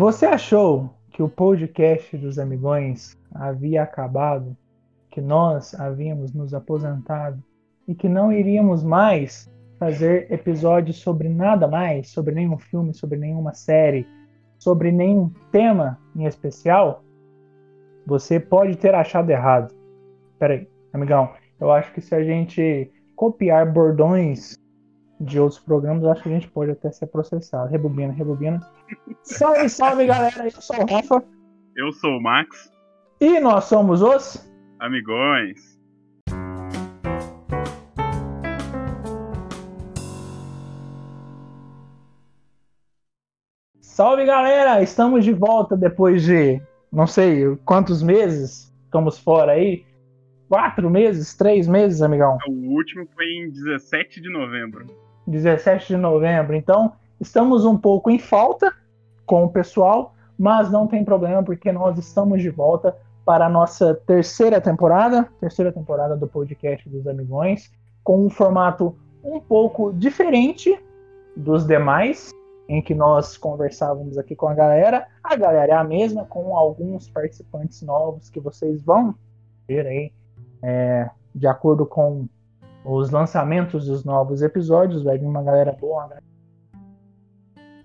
Você achou que o podcast dos amigões havia acabado, que nós havíamos nos aposentado e que não iríamos mais fazer episódios sobre nada mais, sobre nenhum filme, sobre nenhuma série, sobre nenhum tema em especial? Você pode ter achado errado. Peraí, amigão, eu acho que se a gente copiar bordões de outros programas, acho que a gente pode até ser processado. Rebobina, rebobina. salve, salve, galera. Eu sou o Rafa. Eu sou o Max. E nós somos os Amigões. Salve, galera. Estamos de volta depois de não sei quantos meses estamos fora aí. Quatro meses, três meses, amigão. O último foi em 17 de novembro. 17 de novembro. Então, estamos um pouco em falta com o pessoal, mas não tem problema porque nós estamos de volta para a nossa terceira temporada, terceira temporada do podcast dos Amigões, com um formato um pouco diferente dos demais, em que nós conversávamos aqui com a galera. A galera é a mesma, com alguns participantes novos que vocês vão ver aí, é, de acordo com os lançamentos dos novos episódios, vai vir uma galera boa.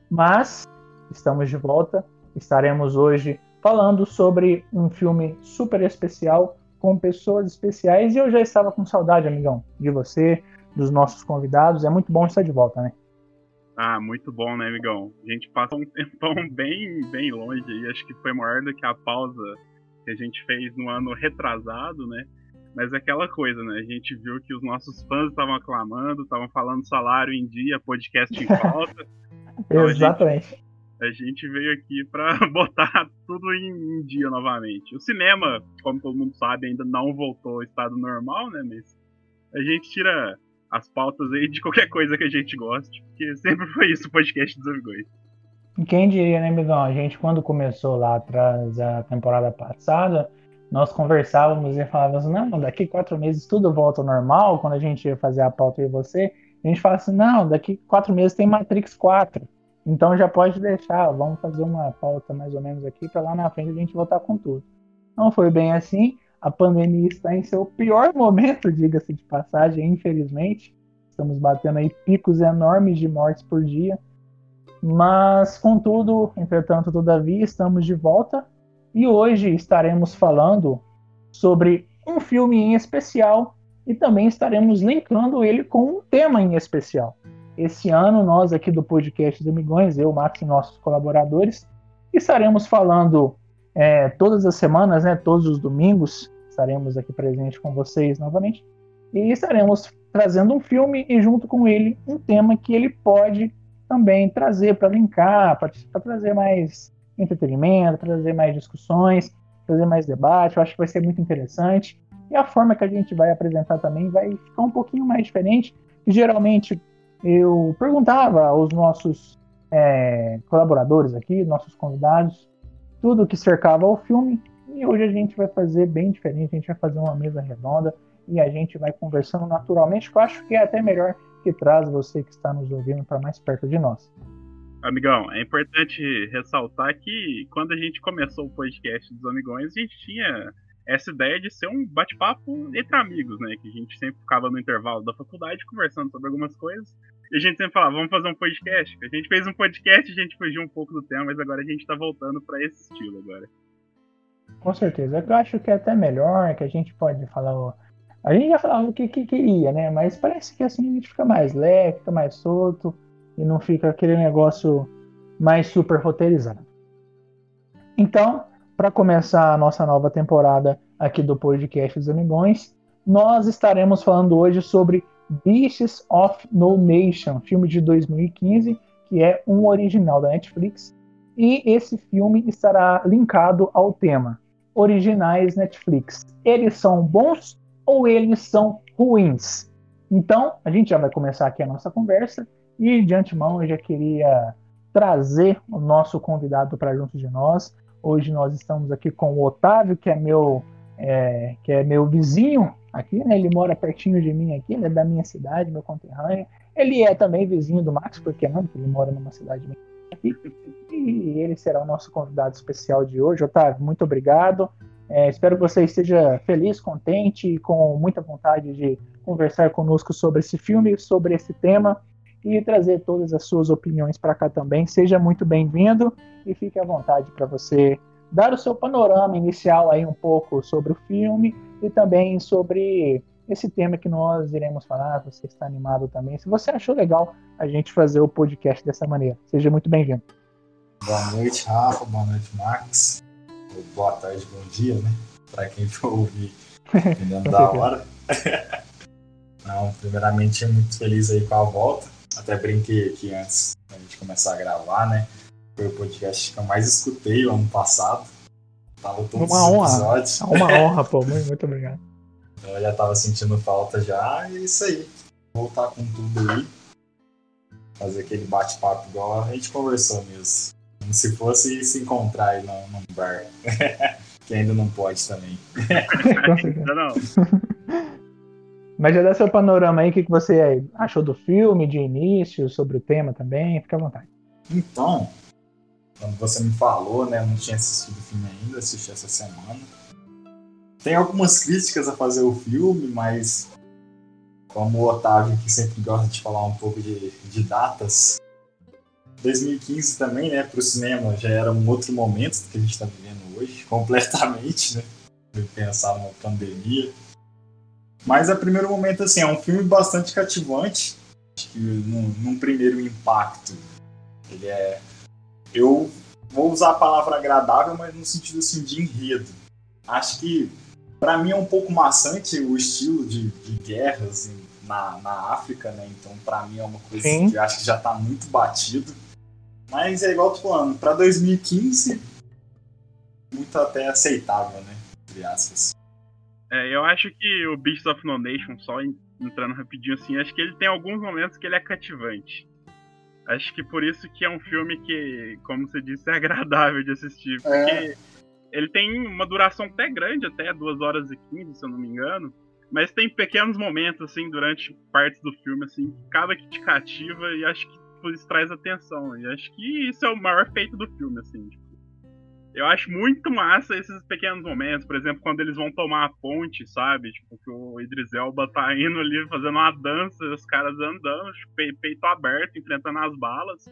Mas estamos de volta. Estaremos hoje falando sobre um filme super especial com pessoas especiais e eu já estava com saudade, amigão, de você, dos nossos convidados. É muito bom estar de volta, né? Ah, muito bom, né, amigão? A gente passa um tempão bem, bem longe e acho que foi maior do que a pausa que a gente fez no ano retrasado, né? Mas é aquela coisa, né? A gente viu que os nossos fãs estavam aclamando, estavam falando salário em dia, podcast em falta. então Exatamente. A gente, a gente, veio aqui para botar tudo em, em, dia novamente. O cinema, como todo mundo sabe, ainda não voltou ao estado normal, né? Mas a gente tira as pautas aí de qualquer coisa que a gente goste, porque sempre foi isso o podcast dos amigos. Quem diria, né, amigão? A gente, quando começou lá atrás, a temporada passada, nós conversávamos e falávamos, não, daqui quatro meses tudo volta ao normal, quando a gente ia fazer a pauta e você, a gente fala assim, não, daqui quatro meses tem Matrix 4, então já pode deixar, vamos fazer uma pauta mais ou menos aqui, para lá na frente a gente voltar com tudo. Não foi bem assim, a pandemia está em seu pior momento, diga-se de passagem, infelizmente, estamos batendo aí picos enormes de mortes por dia, mas contudo, entretanto, todavia, estamos de volta e hoje estaremos falando sobre um filme em especial e também estaremos linkando ele com um tema em especial. Esse ano, nós aqui do podcast dos Amigões, eu, Max e nossos colaboradores, estaremos falando é, todas as semanas, né, todos os domingos, estaremos aqui presentes com vocês novamente e estaremos trazendo um filme e junto com ele um tema que ele pode também trazer para linkar, para trazer mais entretenimento, trazer mais discussões, trazer mais debate. Eu acho que vai ser muito interessante. E a forma que a gente vai apresentar também vai ficar um pouquinho mais diferente. Geralmente eu perguntava aos nossos é, colaboradores aqui, nossos convidados, tudo que cercava o filme. E hoje a gente vai fazer bem diferente. A gente vai fazer uma mesa redonda e a gente vai conversando naturalmente, que eu acho que é até melhor que traz você que está nos ouvindo para mais perto de nós. Amigão, é importante ressaltar que quando a gente começou o podcast dos Amigões, a gente tinha essa ideia de ser um bate-papo entre amigos, né? Que a gente sempre ficava no intervalo da faculdade conversando sobre algumas coisas. E a gente sempre falava, vamos fazer um podcast. A gente fez um podcast, a gente fugiu um pouco do tema, mas agora a gente tá voltando para esse estilo agora. Com certeza. Eu acho que é até melhor, que a gente pode falar. A gente já falava o que, que queria, né? Mas parece que assim a gente fica mais leve, fica mais solto e não fica aquele negócio mais super roteirizado. Então, para começar a nossa nova temporada aqui do podcast dos Amigões, nós estaremos falando hoje sobre Beasts of No Nation, filme de 2015, que é um original da Netflix, e esse filme estará linkado ao tema originais Netflix. Eles são bons ou eles são ruins? Então, a gente já vai começar aqui a nossa conversa e de antemão eu já queria trazer o nosso convidado para junto de nós. Hoje nós estamos aqui com o Otávio, que é meu, é, que é meu vizinho aqui, né? Ele mora pertinho de mim aqui, ele é da minha cidade, meu conterrâneo. Ele é também vizinho do Max, porque não? Porque ele mora numa cidade E, e ele será o nosso convidado especial de hoje. Otávio, muito obrigado. É, espero que você esteja feliz, contente e com muita vontade de conversar conosco sobre esse filme, sobre esse tema e trazer todas as suas opiniões para cá também. Seja muito bem-vindo e fique à vontade para você dar o seu panorama inicial aí um pouco sobre o filme e também sobre esse tema que nós iremos falar. Você está animado também. Se você achou legal a gente fazer o podcast dessa maneira, seja muito bem-vindo. Boa noite, Rafa. Boa noite, Max. Boa tarde, bom dia, né? Para quem for ouvir, dependendo da hora. Não, primeiramente, muito feliz aí com a volta. Até brinquei aqui antes da gente começar a gravar, né? Foi o podcast que eu mais escutei o ano passado. Tava todos uma os honra. episódios. Uma honra, pô. Muito, muito obrigado. Então eu já tava sentindo falta já. E é isso aí. Voltar com tudo aí. Fazer aquele bate-papo igual a gente conversou mesmo. Como se fosse se encontrar aí num, num bar. que ainda não pode também. Com certeza. Ainda não. Mas já dá seu panorama aí, o que, que você achou do filme, de início, sobre o tema também, fica à vontade. Então, quando você me falou, né? Eu não tinha assistido o filme ainda, assisti essa semana. Tem algumas críticas a fazer o filme, mas como o Otávio que sempre gosta de falar um pouco de, de datas, 2015 também, né, para o cinema já era um outro momento do que a gente está vivendo hoje, completamente, né? Pensar numa pandemia. Mas a primeiro momento, assim, é um filme bastante cativante. Acho que num, num primeiro impacto, ele é. Eu vou usar a palavra agradável, mas no sentido assim de enredo. Acho que para mim é um pouco maçante o estilo de, de guerras em- na, na África, né? Então para mim é uma coisa Sim. que eu acho que já tá muito batido. Mas é igual eu tô falando, para 2015 muito até aceitável, né? Entre aspas. É, eu acho que o Beasts of No Nation, só en- entrando rapidinho assim, acho que ele tem alguns momentos que ele é cativante. Acho que por isso que é um filme que, como você disse, é agradável de assistir. Porque ele tem uma duração até grande, até 2 horas e 15, se eu não me engano. Mas tem pequenos momentos, assim, durante partes do filme, assim, que acaba que te cativa e acho que isso traz atenção. E acho que isso é o maior feito do filme, assim. tipo. Eu acho muito massa esses pequenos momentos, por exemplo, quando eles vão tomar a ponte, sabe? Tipo, que o Idris Elba tá indo ali fazendo uma dança, os caras andando, tipo, pe- peito aberto, enfrentando as balas.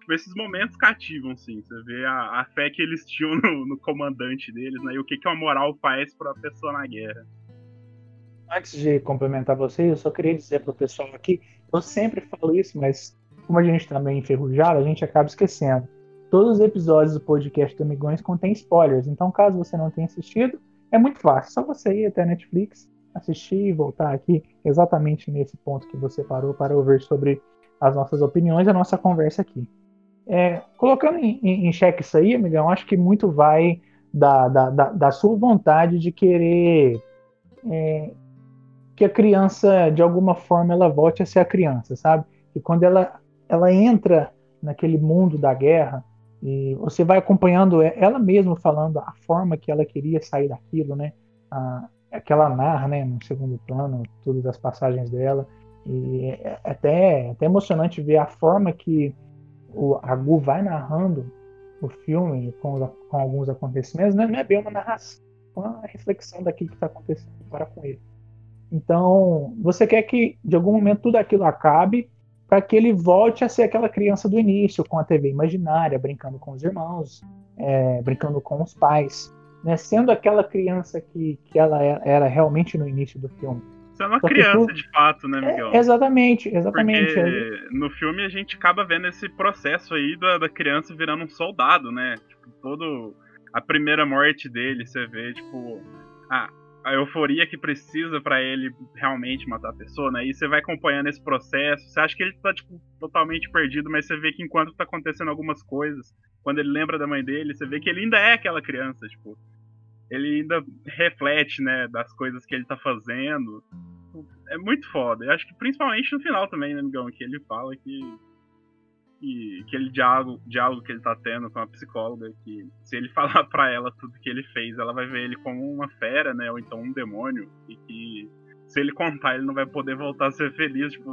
Tipo, esses momentos cativam, sim. Você vê a, a fé que eles tinham no, no comandante deles, né? E o que, que a moral faz pra pessoa na guerra. Antes de complementar você, eu só queria dizer pro pessoal aqui, eu sempre falo isso, mas como a gente está meio enferrujado, a gente acaba esquecendo. Todos os episódios do podcast do Amigões contêm spoilers, então caso você não tenha assistido, é muito fácil, só você ir até a Netflix, assistir e voltar aqui exatamente nesse ponto que você parou para ouvir sobre as nossas opiniões e a nossa conversa aqui. É, colocando em, em, em xeque isso aí, amigão, acho que muito vai da, da, da, da sua vontade de querer é, que a criança, de alguma forma, ela volte a ser a criança, sabe? E quando ela, ela entra naquele mundo da guerra, e você vai acompanhando ela mesma falando a forma que ela queria sair daquilo, né? A, aquela narra, né, no segundo plano, todas as passagens dela. E é até, é até emocionante ver a forma que o, a Gu vai narrando o filme com, com alguns acontecimentos. Né? Não é bem uma narração, é uma reflexão daquilo que está acontecendo para com ele. Então, você quer que de algum momento tudo aquilo acabe para que ele volte a ser aquela criança do início, com a TV imaginária, brincando com os irmãos, é, brincando com os pais, né? sendo aquela criança que, que ela era realmente no início do filme. Você é uma Só criança, tu... de fato, né, Miguel? É, exatamente, exatamente. Porque no filme a gente acaba vendo esse processo aí da, da criança virando um soldado, né? Tipo, todo. A primeira morte dele, você vê, tipo. A, a euforia que precisa para ele realmente matar a pessoa, né? E você vai acompanhando esse processo. Você acha que ele tá, tipo, totalmente perdido, mas você vê que enquanto tá acontecendo algumas coisas, quando ele lembra da mãe dele, você vê que ele ainda é aquela criança, tipo ele ainda reflete, né, das coisas que ele tá fazendo. É muito foda. Eu acho que principalmente no final também, né, amigão, que ele fala que, que aquele diálogo, diálogo que ele tá tendo com a psicóloga, que se ele falar para ela tudo que ele fez, ela vai ver ele como uma fera, né, ou então um demônio, e que se ele contar, ele não vai poder voltar a ser feliz, tipo,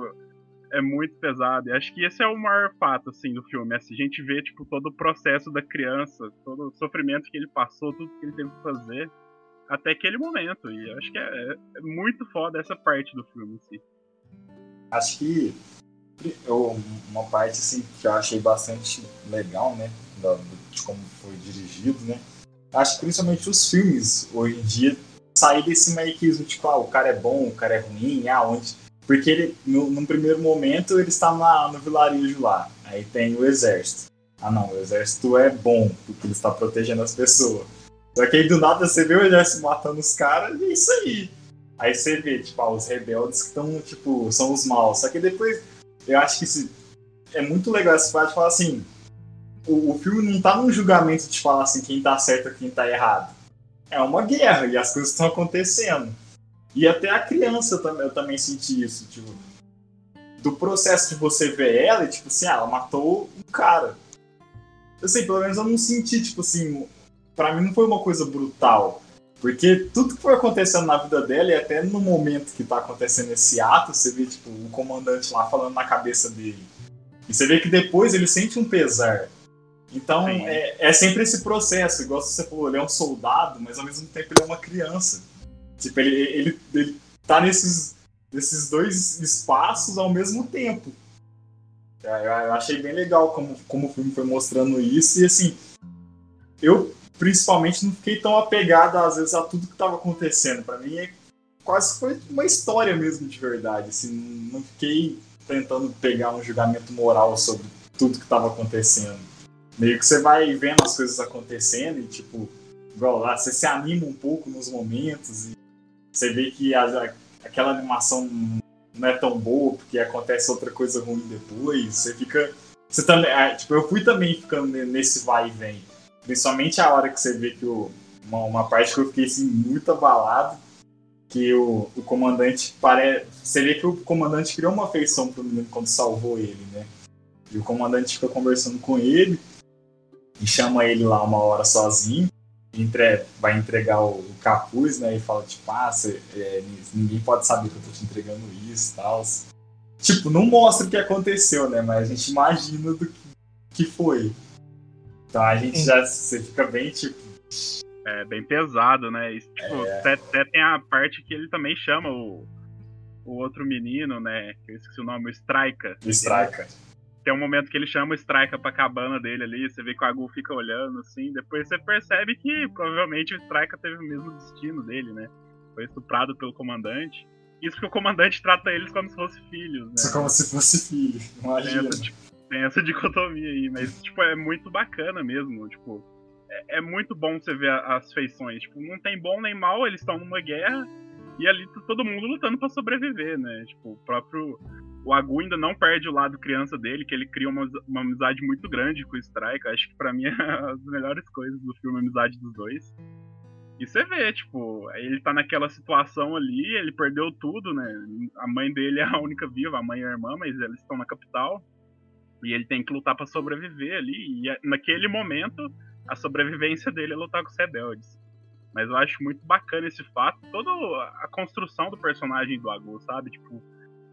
é muito pesado. E acho que esse é o maior fato, assim, do filme. Assim, a gente vê, tipo, todo o processo da criança, todo o sofrimento que ele passou, tudo que ele teve que fazer até aquele momento. E acho que é, é muito foda essa parte do filme, assim. Acho que uma parte, assim, que eu achei bastante legal, né, de como foi dirigido, né, acho que principalmente os filmes, hoje em dia, sair desse mequismo, tipo, ah, o cara é bom, o cara é ruim, ah, onde porque ele, no, num primeiro momento ele está na, no vilarejo lá. Aí tem o exército. Ah não, o exército é bom, porque ele está protegendo as pessoas. Só que aí do nada você vê o exército matando os caras e é isso aí. Aí você vê, tipo, ah, os rebeldes que estão, tipo, são os maus. Só que depois, eu acho que é muito legal essa parte de falar assim, o, o filme não tá num julgamento de falar assim quem tá certo ou quem tá errado. É uma guerra e as coisas estão acontecendo. E até a criança também, eu também senti isso, tipo, do processo de você ver ela, e, tipo assim, ah, ela matou um cara. Eu sei, pelo menos eu não senti, tipo assim, para mim não foi uma coisa brutal. Porque tudo que foi acontecendo na vida dela, e até no momento que tá acontecendo esse ato, você vê, tipo, o comandante lá falando na cabeça dele. E você vê que depois ele sente um pesar. Então, é, é, sempre esse processo. Igual você falou, ele é um soldado, mas ao mesmo tempo ele é uma criança. Tipo, ele, ele, ele tá nesses, nesses dois espaços ao mesmo tempo. Eu achei bem legal como, como o filme foi mostrando isso. E assim, eu principalmente não fiquei tão apegado às vezes a tudo que estava acontecendo. Para mim é quase foi uma história mesmo de verdade. Assim, não fiquei tentando pegar um julgamento moral sobre tudo que estava acontecendo. Meio que você vai vendo as coisas acontecendo e tipo, igual lá, você se anima um pouco nos momentos e você vê que a, aquela animação não é tão boa porque acontece outra coisa ruim depois. Você fica. Você também. É, tipo, eu fui também ficando nesse vai e vem. Principalmente a hora que você vê que o, uma, uma parte que eu fiquei assim, muito abalado. Que o, o comandante parece. Você vê que o comandante criou uma afeição pro menino quando salvou ele, né? E o comandante fica conversando com ele e chama ele lá uma hora sozinho entre, vai entregar o, o, capuz, né? E fala, tipo, ah, cê, é, ninguém pode saber que eu tô te entregando isso e tal. Tipo, não mostra o que aconteceu, né? Mas a gente imagina do que, que foi. Então a gente Sim. já você fica bem, tipo. É bem pesado, né? E, tipo, é... até, até, tem a parte que ele também chama o, o outro menino, né? Que eu esqueci o nome, o Strika. O Strika tem um momento que ele chama o Striker pra cabana dele ali, você vê que o Agu fica olhando, assim, depois você percebe que provavelmente o Striker teve o mesmo destino dele, né? Foi estuprado pelo comandante. Isso porque o comandante trata eles como se fossem filhos, né? Como se fosse filho, imagina. Essa, tipo, tem essa dicotomia aí, mas, tipo, é muito bacana mesmo, tipo... É, é muito bom você ver as feições, tipo, não tem bom nem mal, eles estão numa guerra, e ali tá todo mundo lutando para sobreviver, né? Tipo, o próprio o Agu ainda não perde o lado criança dele, que ele cria uma, uma amizade muito grande com o Strike. Acho que para mim é as melhores coisas do filme, a amizade dos dois. E você vê, tipo, ele tá naquela situação ali, ele perdeu tudo, né? A mãe dele é a única viva, a mãe e a irmã, mas eles estão na capital. E ele tem que lutar para sobreviver ali. E é, naquele momento, a sobrevivência dele é lutar com os rebeldes. Mas eu acho muito bacana esse fato, toda a construção do personagem do Agu, sabe? Tipo,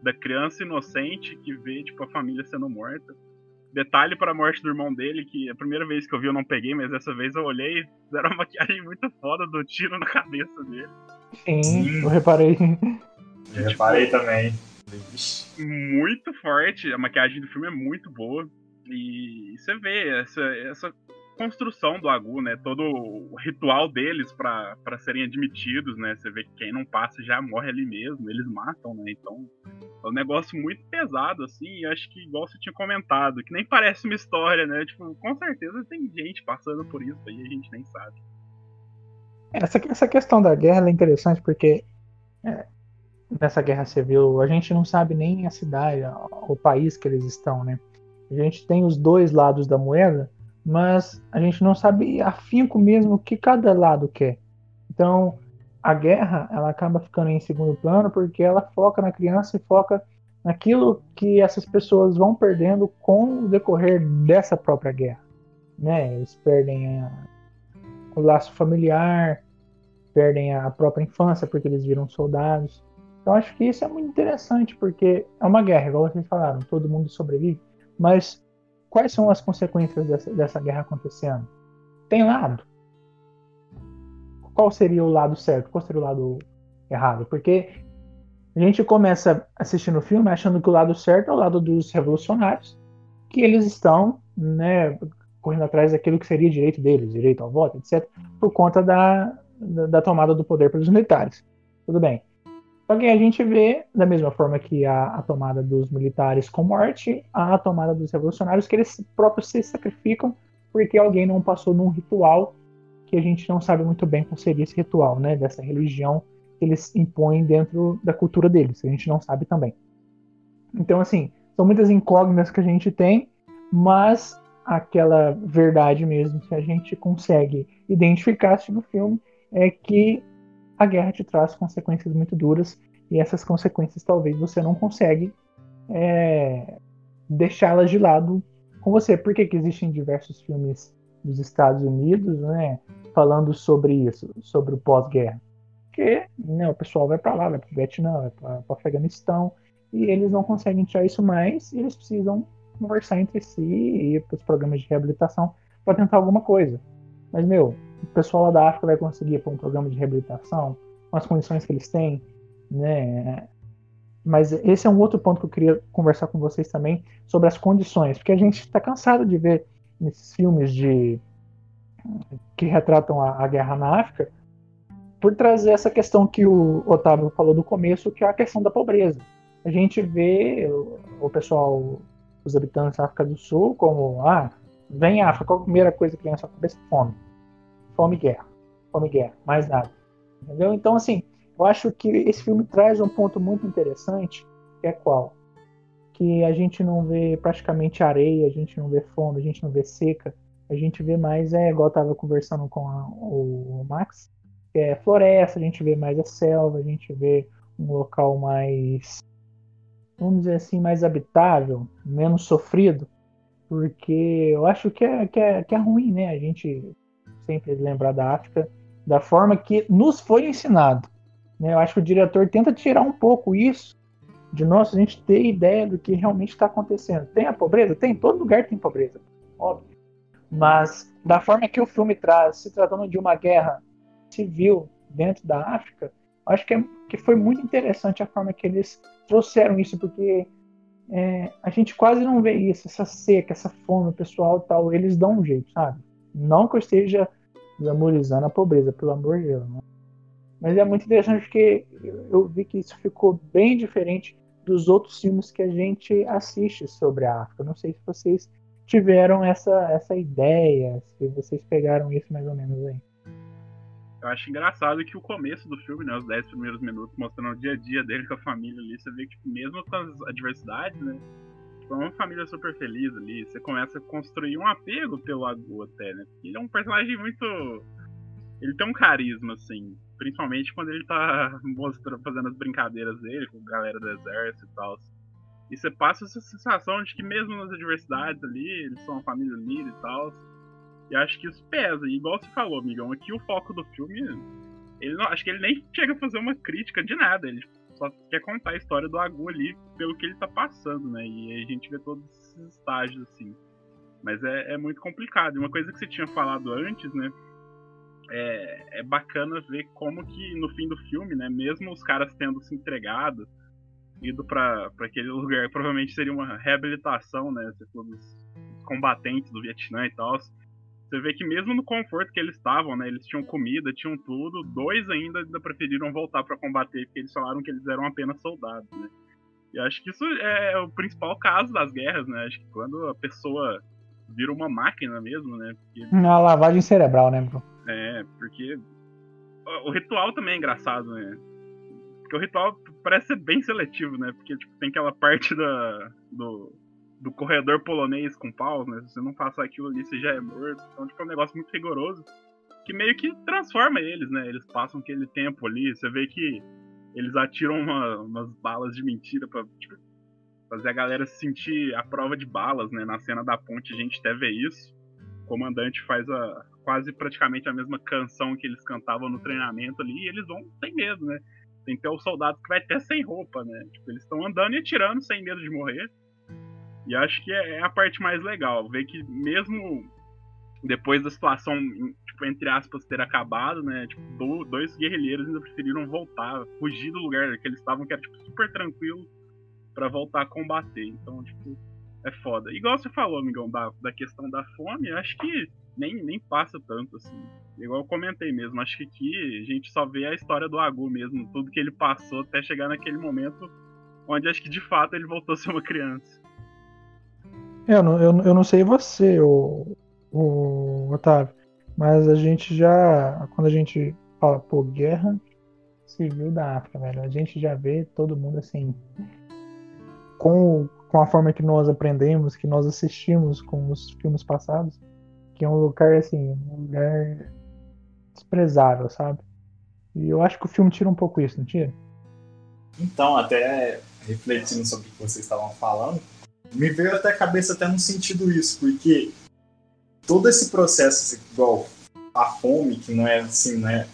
da criança inocente que vê, tipo, a família sendo morta. Detalhe para a morte do irmão dele, que a primeira vez que eu vi eu não peguei, mas dessa vez eu olhei e fizeram uma maquiagem muito foda do tiro na cabeça dele. Sim, Sim. eu reparei. Eu tipo, reparei também. Muito forte, a maquiagem do filme é muito boa. E você vê essa, essa construção do Agu, né? Todo o ritual deles para serem admitidos, né? Você vê que quem não passa já morre ali mesmo, eles matam, né? Então é um negócio muito pesado, assim, e acho que igual você tinha comentado, que nem parece uma história, né? Tipo, com certeza tem gente passando por isso aí, a gente nem sabe. Essa, essa questão da guerra é interessante porque é, nessa guerra civil a gente não sabe nem a cidade, o país que eles estão, né? A gente tem os dois lados da moeda, mas a gente não sabe afinco mesmo o que cada lado quer. Então, a guerra ela acaba ficando em segundo plano porque ela foca na criança e foca naquilo que essas pessoas vão perdendo com o decorrer dessa própria guerra. Né? Eles perdem a, o laço familiar, perdem a própria infância porque eles viram soldados. Então acho que isso é muito interessante, porque é uma guerra, igual vocês falaram, todo mundo sobrevive, mas quais são as consequências dessa, dessa guerra acontecendo? Tem lado? Qual seria o lado certo? Qual seria o lado errado? Porque a gente começa assistindo o filme achando que o lado certo é o lado dos revolucionários, que eles estão né, correndo atrás daquilo que seria direito deles, direito ao voto, etc., por conta da, da, da tomada do poder pelos militares. Tudo bem. Só que a gente vê, da mesma forma que a, a, tomada dos militares com morte, a tomada dos revolucionários, que eles próprios se sacrificam porque alguém não passou num ritual que a gente não sabe muito bem qual seria esse ritual, né, dessa religião que eles impõem dentro da cultura deles, a gente não sabe também. Então, assim, são muitas incógnitas que a gente tem, mas aquela verdade mesmo que a gente consegue identificar no filme é que a guerra te traz consequências muito duras e essas consequências talvez você não consegue é, deixá-las de lado com você. Por que, que existem diversos filmes dos Estados Unidos, né, falando sobre isso, sobre o pós-guerra? Porque né, o pessoal vai para lá, vai para o Vietnã, vai para o Afeganistão, e eles não conseguem tirar isso mais, e eles precisam conversar entre si e ir para os programas de reabilitação para tentar alguma coisa. Mas, meu, o pessoal lá da África vai conseguir para um programa de reabilitação, com as condições que eles têm, né? Mas esse é um outro ponto que eu queria conversar com vocês também sobre as condições, porque a gente está cansado de ver nesses filmes de que retratam a, a guerra na África por trazer essa questão que o Otávio falou do começo, que é a questão da pobreza. A gente vê o, o pessoal, os habitantes da África do Sul, como, ah, vem África, qual a primeira coisa que vem na sua cabeça? Fome. Fome e guerra. Fome e guerra, mais nada. Entendeu? Então, assim, eu acho que esse filme traz um ponto muito interessante, que é qual? Que a gente não vê praticamente areia, a gente não vê fome, a gente não vê seca, a gente vê mais, é igual eu tava conversando com a, o Max, é, floresta, a gente vê mais a selva, a gente vê um local mais, vamos dizer assim, mais habitável, menos sofrido, porque eu acho que é, que é, que é ruim, né? A gente sempre lembrar da África da forma que nos foi ensinado. Né? Eu acho que o diretor tenta tirar um pouco isso de nós, a gente ter ideia do que realmente está acontecendo. Tem a pobreza? Tem, todo lugar tem pobreza, óbvio. Mas da forma que o filme traz, se tratando de uma guerra civil dentro da África, acho que, é, que foi muito interessante a forma que eles trouxeram isso, porque é, a gente quase não vê isso, essa seca, essa fome, pessoal tal, eles dão um jeito, sabe? Não que eu esteja glamorizando a pobreza, pelo amor de Deus. Né? Mas é muito interessante porque eu vi que isso ficou bem diferente dos outros filmes que a gente assiste sobre a África. Não sei se vocês tiveram essa, essa ideia, se vocês pegaram isso mais ou menos aí. Eu acho engraçado que o começo do filme, né, os 10 primeiros minutos, mostrando o dia a dia dele com a família ali, você vê que tipo, mesmo com as adversidades, né, é uma família super feliz ali, você começa a construir um apego pelo Agu até, né, ele é um personagem muito... ele tem um carisma, assim, principalmente quando ele tá mostrando, fazendo as brincadeiras dele com a galera do exército e tal. E você passa essa sensação de que mesmo nas adversidades ali, eles são uma família unida e tal, e acho que isso pesa. E igual você falou, amigão, aqui o foco do filme. Ele não, acho que ele nem chega a fazer uma crítica de nada. Ele só quer contar a história do Agu ali pelo que ele tá passando, né? E aí a gente vê todos esses estágios, assim. Mas é, é muito complicado. E uma coisa que você tinha falado antes, né? É, é bacana ver como que no fim do filme, né? Mesmo os caras tendo se entregado, ido para aquele lugar, provavelmente seria uma reabilitação, né? Você falou dos, combatentes do Vietnã e tal você vê que mesmo no conforto que eles estavam, né? Eles tinham comida, tinham tudo. Dois ainda, ainda preferiram voltar para combater, porque eles falaram que eles eram apenas soldados, né? E acho que isso é o principal caso das guerras, né? Acho que quando a pessoa vira uma máquina mesmo, né? Porque... Uma lavagem cerebral, né, bro? É, porque o ritual também é engraçado, né? Porque o ritual parece ser bem seletivo, né? Porque tipo, tem aquela parte da, do, do corredor polonês com paus, né? Se você não passa aquilo ali, você já é morto. Então, tipo, é um negócio muito rigoroso que meio que transforma eles, né? Eles passam aquele tempo ali, você vê que eles atiram uma, umas balas de mentira pra tipo, fazer a galera sentir a prova de balas, né? Na cena da ponte a gente até vê isso. O comandante faz a, quase praticamente a mesma canção que eles cantavam no treinamento ali e eles vão sem medo, né? Tem que ter os soldados que vai até sem roupa, né? Tipo, eles estão andando e atirando sem medo de morrer. E acho que é, é a parte mais legal, ver que mesmo depois da situação, tipo, entre aspas, ter acabado, né? Tipo, dois guerrilheiros ainda preferiram voltar, fugir do lugar que eles estavam, que era tipo, super tranquilo, para voltar a combater. Então, tipo, é foda. Igual você falou, amigão, da, da questão da fome, acho que nem, nem passa tanto, assim. Igual eu comentei mesmo, acho que aqui a gente só vê a história do Agu mesmo, tudo que ele passou até chegar naquele momento onde acho que de fato ele voltou a ser uma criança. Eu não, eu, eu não sei você, o, o Otávio, mas a gente já, quando a gente fala, pô, guerra civil da África, velho, a gente já vê todo mundo assim, com, com a forma que nós aprendemos, que nós assistimos com os filmes passados, que é um lugar assim, um lugar desprezável, sabe? E eu acho que o filme tira um pouco isso, não tira? Então, até refletindo sobre o que vocês estavam falando, me veio até a cabeça até no sentido isso, porque todo esse processo, igual a fome, que não é assim, não é,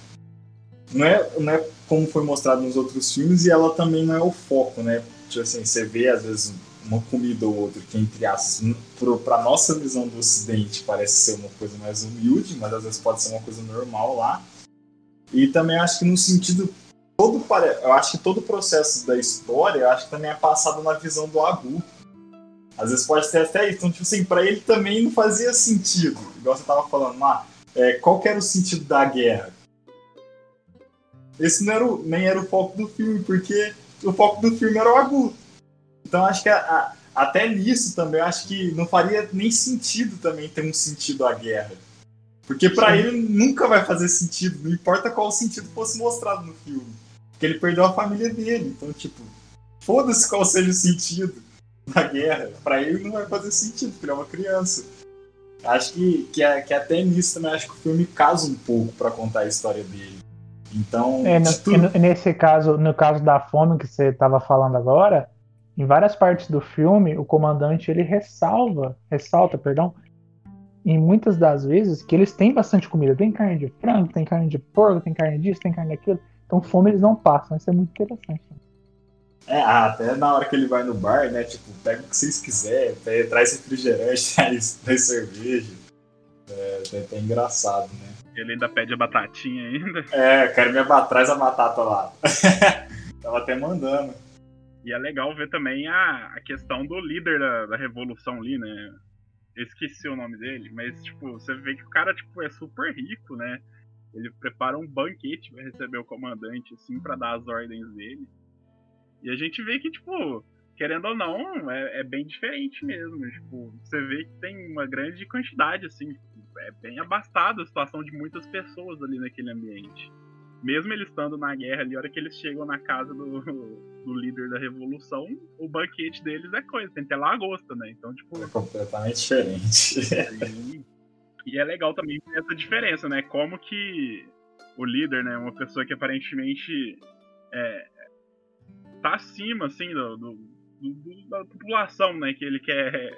não é, não é como foi mostrado nos outros filmes, e ela também não é o foco, né? Tipo assim, você vê às vezes uma comida ou outra que, entre aspas, para nossa visão do Ocidente parece ser uma coisa mais humilde, mas às vezes pode ser uma coisa normal lá. E também acho que no sentido todo eu acho que todo o processo da história, acho que também é passado na visão do Agu. Às vezes pode ser até isso. Então, tipo assim, pra ele também não fazia sentido. Igual você tava falando lá, é, qual que era o sentido da guerra? Esse não era o, nem era o foco do filme, porque o foco do filme era o Agu. Então acho que a, a, até nisso também, acho que não faria nem sentido também ter um sentido a guerra. Porque para ele nunca vai fazer sentido, não importa qual sentido fosse mostrado no filme. Porque ele perdeu a família dele. Então, tipo, foda-se qual seja o sentido da guerra. Para ele não vai fazer sentido, porque ele é uma criança. Acho que, que, é, que até nisso também acho que o filme casa um pouco para contar a história dele. Então. É, no, nesse caso, no caso da fome que você estava falando agora, em várias partes do filme, o comandante ele ressalva, ressalta, perdão, em muitas das vezes que eles têm bastante comida. Tem carne de frango, tem carne de porco, tem carne disso, tem carne daquilo. Então fome eles não passam. Isso é muito interessante. É, até na hora que ele vai no bar, né? Tipo, pega o que vocês quiserem, traz refrigerante, traz, traz cerveja. É, é até engraçado, né? Ele ainda pede a batatinha ainda. É, quero me abatar, traz a batata lá. Tava até mandando. E é legal ver também a, a questão do líder da, da revolução ali, né? Eu esqueci o nome dele, mas, tipo, você vê que o cara, tipo, é super rico, né? Ele prepara um banquete para receber o comandante, assim, para dar as ordens dele. E a gente vê que, tipo, querendo ou não, é, é, bem diferente mesmo. Tipo, você vê que tem uma grande quantidade, assim, tipo, é bem abastada a situação de muitas pessoas ali naquele ambiente mesmo eles estando na guerra ali, a hora que eles chegam na casa do, do líder da revolução, o banquete deles é coisa, tem até lagosta, né? Então, tipo. É completamente diferente. Sim. E é legal também essa diferença, né? Como que o líder, né? Uma pessoa que aparentemente é, tá acima, assim, do, do, do, da população, né? Que ele quer,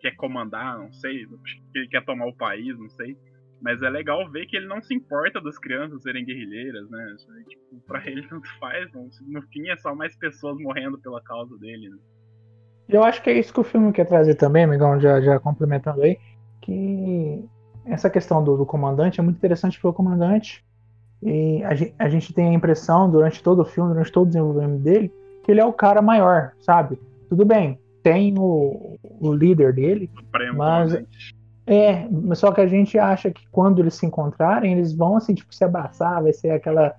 quer comandar, não sei, que ele quer tomar o país, não sei mas é legal ver que ele não se importa das crianças serem guerrilheiras, né? Tipo, pra ele tanto faz. No fim é só mais pessoas morrendo pela causa dele. Né? Eu acho que é isso que o filme quer trazer também, amigão, já, já complementando aí, que essa questão do, do comandante é muito interessante porque o comandante, e a, gente, a gente tem a impressão durante todo o filme, durante todo o desenvolvimento dele, que ele é o cara maior, sabe? Tudo bem, tem o, o líder dele, Supremo mas. É, só que a gente acha que quando eles se encontrarem, eles vão assim, tipo, se abraçar, vai ser aquela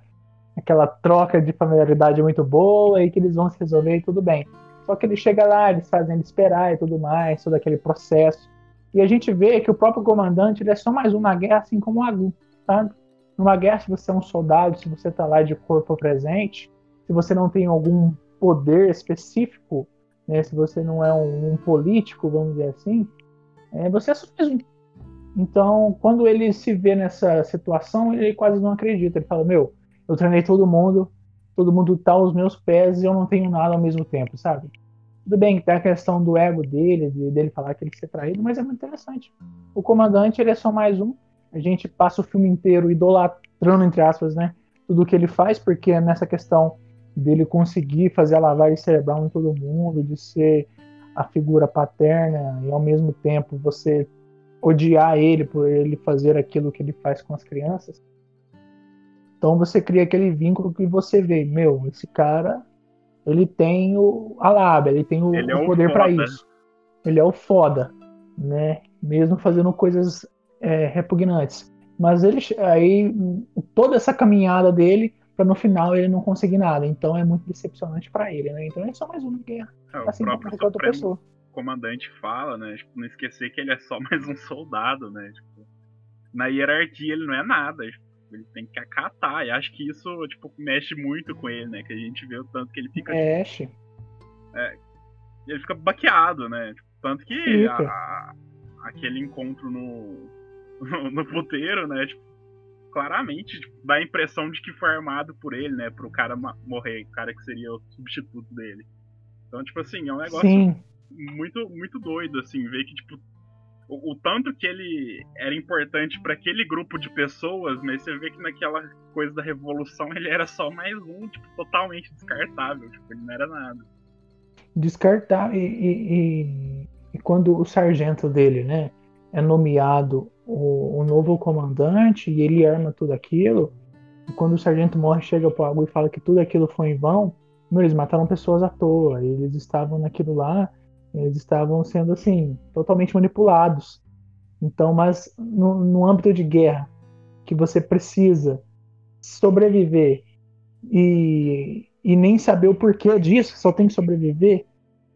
aquela troca de familiaridade muito boa e que eles vão se resolver e tudo bem. Só que ele chega lá, eles fazem ele esperar e tudo mais, todo aquele processo. E a gente vê que o próprio comandante ele é só mais um na guerra, assim como o Agu, sabe? Numa guerra, se você é um soldado, se você tá lá de corpo presente, se você não tem algum poder específico, né, se você não é um, um político, vamos dizer assim, é, você é só. Então, quando ele se vê nessa situação, ele quase não acredita. Ele fala: Meu, eu treinei todo mundo, todo mundo tá aos meus pés e eu não tenho nada ao mesmo tempo, sabe? Tudo bem que tem a questão do ego dele, de, dele falar que ele ser traído, mas é muito interessante. O comandante, ele é só mais um. A gente passa o filme inteiro idolatrando, entre aspas, né? tudo que ele faz, porque é nessa questão dele conseguir fazer a lavagem cerebral em todo mundo, de ser a figura paterna e ao mesmo tempo você odiar ele por ele fazer aquilo que ele faz com as crianças. Então você cria aquele vínculo que você vê, meu, esse cara, ele tem o, a lábia, ele tem o, Ele é o poder para isso. Ele é o foda, né? Mesmo fazendo coisas é, repugnantes. Mas ele aí toda essa caminhada dele para no final ele não conseguir nada. Então é muito decepcionante para ele, né? Então ele é só mais um na guerra, É, o assim como próprio qualquer outra pessoa. comandante fala, né? Tipo, não esquecer que ele é só mais um soldado, né? Tipo, na hierarquia ele não é nada. tipo, ele tem que acatar. E acho que isso, tipo, mexe muito com ele, né? Que a gente vê o tanto que ele fica. É, Ash. Ele fica baqueado, né? Tipo, tanto que Fica. a- aquele encontro no, no, puteiro, né? Tipo, claramente tipo, dá a impressão de que foi armado por ele, né? Pro cara morrer, o cara que seria o substituto dele. Então, tipo assim, é um negócio Sim, muito, muito doido, assim, ver que, tipo, o, o tanto que ele era importante para aquele grupo de pessoas, mas você vê que naquela coisa da revolução ele era só mais um, tipo, totalmente descartável, tipo, ele não era nada. descartar e, e- e- e quando o sargento dele, né, é nomeado o, o novo comandante e ele arma tudo aquilo, e quando o sargento morre chega pro Agu e fala que tudo aquilo foi em vão, meu, eles mataram pessoas à toa, eles estavam naquilo lá, eles estavam sendo assim totalmente manipulados. Então, mas no, no âmbito de guerra que você precisa sobreviver e, e nem saber o porquê disso, só tem que sobreviver.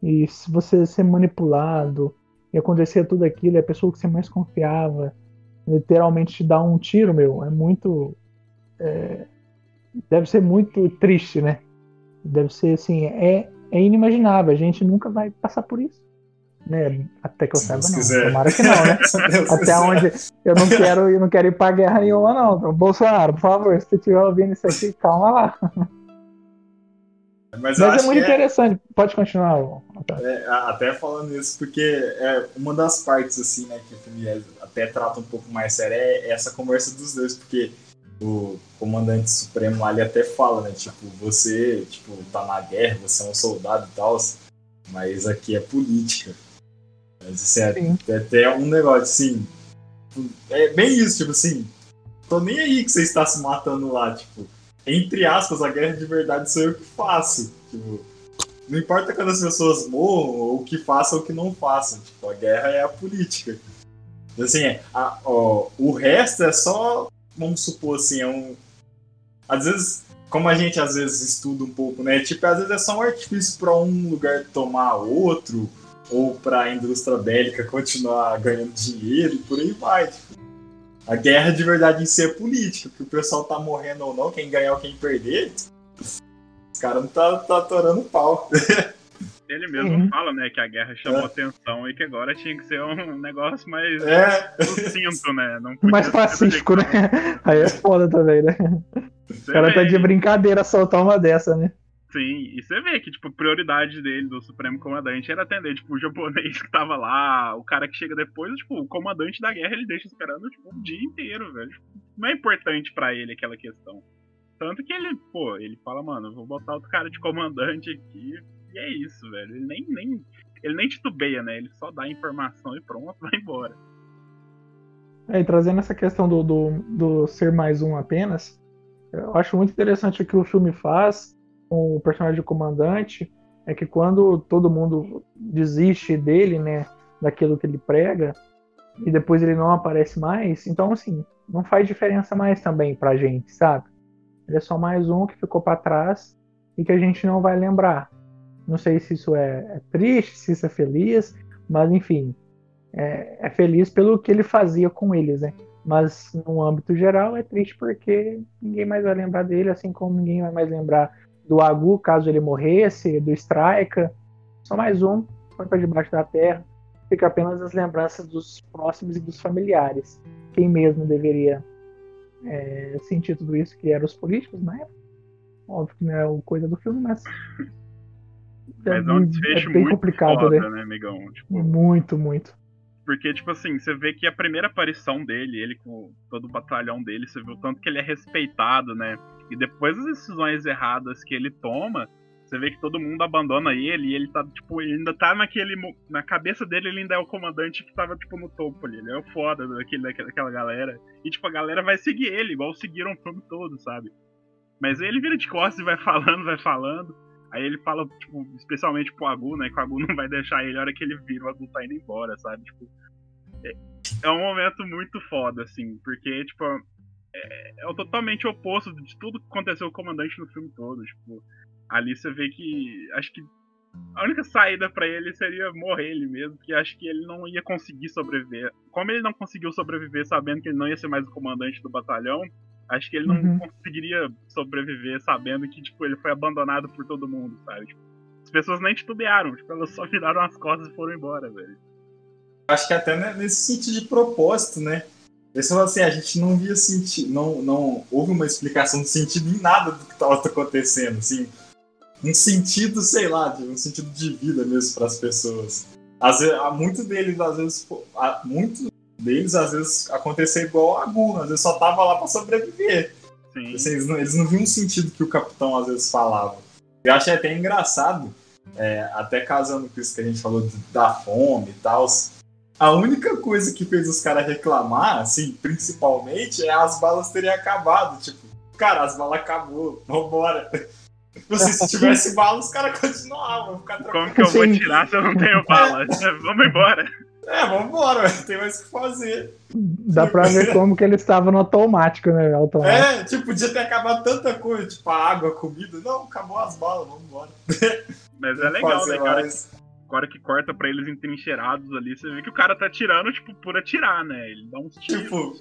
E se você ser manipulado e acontecer tudo aquilo, a pessoa que você mais confiava literalmente te dá um tiro, meu, é muito. é, deve ser muito triste, né? Deve ser assim, é, é inimaginável. A gente nunca vai passar por isso. Né? Até que eu saiba, não. quiser. Tomara que não, né? Até quiser. onde eu não quero, eu não quero ir pra guerra nenhuma, não. Então, Bolsonaro, por favor, se você estiver ouvindo isso aqui, calma lá. Mas, Mas é muito é, interessante. Pode continuar, é, até falando isso, porque é uma das partes, assim, né, que o filme é- até trata um pouco mais sério é essa conversa dos dois, porque o comandante supremo ele até fala, né, tipo, você, tipo, tá na guerra, você é um soldado e tal, mas aqui é política. Mas, assim, é, é até um negócio, assim, é bem isso, tipo assim, tô nem aí que você está se matando lá, tipo, entre aspas, a guerra de verdade sou eu que faço. Tipo, não importa quando as pessoas morram, ou o que façam ou o que não façam. Tipo, a guerra é a política. Assim, é, a- ó, o resto é só, vamos supor assim, é um. Às vezes, como a gente às vezes estuda um pouco, né? Tipo, às vezes é só um artifício para um lugar tomar outro, ou para a indústria bélica continuar ganhando dinheiro e por aí vai. Tipo, a guerra de verdade em si é política, porque o pessoal tá morrendo ou não, quem ganhar ou quem perder, os caras não tá, tá atorando pau. Ele mesmo Uhum. fala, né, que a guerra chamou É. atenção e que agora tinha que ser um negócio mais É, sucinto, né? Não podia Mais pacífico, né? Aí é foda também, né? Você O cara tá de brincadeira soltar uma dessa, né? Sim, e você vê que, tipo, prioridade dele, do Supremo Comandante, era atender, tipo, o japonês que tava lá, o cara que chega depois, tipo, o comandante da guerra, ele deixa esperando, tipo, o dia inteiro, velho. Tipo, Não é importante pra ele aquela questão. Tanto que ele, pô, ele fala, mano, eu vou botar outro cara de comandante aqui, e é isso, velho. Ele nem, nem, ele nem titubeia, né? Ele só dá informação e pronto, vai embora. Aí, trazendo essa questão do, do, do ser mais um apenas, eu acho muito interessante o que o filme faz com o personagem do comandante, é que quando todo mundo desiste dele, né, daquilo que ele prega, e depois ele não aparece mais, então, assim, não faz diferença mais também pra gente, sabe? Ele é só mais um que ficou pra trás e que a gente não vai lembrar. Não sei se isso é, é triste, se isso é feliz, mas enfim, é, é feliz pelo que ele fazia com eles, né? Mas no âmbito geral é triste porque ninguém mais vai lembrar dele, assim como ninguém vai mais lembrar do Agu caso ele morresse, do Striker. Só mais um, foi para debaixo da terra. Fica apenas as lembranças dos próximos e dos familiares. Quem mesmo deveria é, sentir tudo isso, que eram os políticos na época. Óbvio que não é o coisa do filme, mas. Mas é um desfecho é bem muito complicado, foda, né? né, amigão? Tipo, Muito, muito. Porque, tipo assim, você vê que a primeira aparição dele, ele com todo o batalhão dele, você vê o tanto que ele é respeitado, né? E depois das decisões erradas que ele toma, você vê que todo mundo abandona ele e ele tá, tipo, ele ainda tá naquele. Na cabeça dele, ele ainda é o comandante que tava, tipo, no topo ali. Ele é o foda daquele, daquela galera. E, tipo, a galera vai seguir ele, igual seguiram o filme todo, sabe? Mas ele vira de costas e vai falando, vai falando. Aí ele fala, tipo, especialmente pro Agu, né? Que o Agu não vai deixar ele a hora que ele vira, o Agu tá indo embora, sabe? Tipo, é, é um momento muito foda, assim, porque, tipo, é, é o totalmente oposto de tudo que aconteceu com o comandante no filme todo. Tipo, ali você vê que. Acho que a única saída para ele seria morrer ele mesmo, porque acho que ele não ia conseguir sobreviver. Como ele não conseguiu sobreviver sabendo que ele não ia ser mais o comandante do batalhão, Acho que ele não uhum. conseguiria sobreviver sabendo que, tipo, ele foi abandonado por todo mundo, sabe? Tipo, as pessoas nem titubearam, tipo, elas só viraram as costas e foram embora, velho. Acho que até nesse sentido de propósito, né? Eles falam assim, a gente não via sentido, não, não houve uma explicação de sentido em nada do que estava acontecendo, assim, um sentido, sei lá, de, um sentido de vida mesmo para as pessoas. Às vezes, muito deles, às vezes, muito deles, às vezes, acontecer igual a Gu, às vezes só tava lá para sobreviver. Assim, eles, não, eles não viam o sentido que o capitão às vezes falava. Eu achei até engraçado, é, até casando com isso que a gente falou de, da fome e tal. A única coisa que fez os caras reclamar, assim, principalmente, é as balas terem acabado. Tipo, cara, as balas acabou, vambora. Assim, se tivesse bala, os caras continuavam. Como que eu vou tirar se eu não tenho bala? Vamos embora. É, vambora, tem mais o que fazer. Dá pra ver como que ele estava no automático, né? Automático. É, tipo, podia ter acabado tanta coisa, tipo a água, a comida. Não, acabou as balas, vambora. Mas é legal, né, cara? Agora que corta pra eles entrincheirados ali, você vê que o cara tá tirando, tipo, por atirar, né? Ele dá uns tiros. Tipo.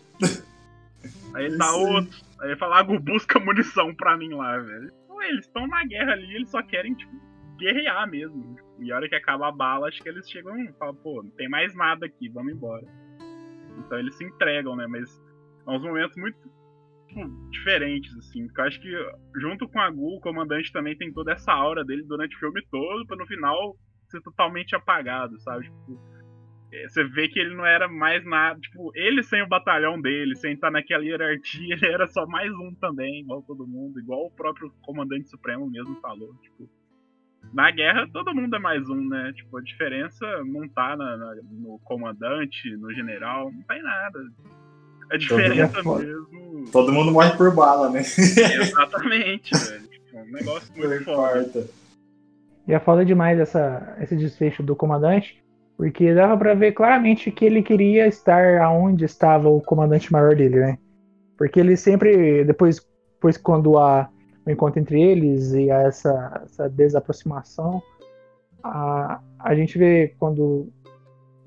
Aí ele dá outro. Aí ele fala, ah, busca munição pra mim lá, velho. Eles estão na guerra ali, eles só querem, tipo, guerrear mesmo. E a hora que acaba a bala, acho que eles chegam e falam, pô, não tem mais nada aqui, vamos embora. Então eles se entregam, né? Mas são uns momentos muito tipo, diferentes, assim. Porque eu acho que junto com a Gu, o comandante também tem toda essa aura dele durante o filme todo, pra no final ser totalmente apagado, sabe? Tipo, é, você vê que ele não era mais nada. Tipo, ele sem o batalhão dele, sem estar naquela hierarquia, ele era só mais um também, igual todo mundo, igual o próprio comandante supremo mesmo falou. Tipo, na guerra todo mundo é mais um, né? Tipo, a diferença não tá na, na, no comandante, no general, não tá em nada. A diferença todo mesmo. Todo mundo morre por bala, né? Exatamente, velho. Tipo, um negócio muito forte. E é foda demais essa, esse desfecho do comandante, porque dava para ver claramente que ele queria estar aonde estava o comandante maior dele, né? Porque ele sempre, depois, depois quando a o encontro entre eles e essa, essa desaproximação, a, a gente vê quando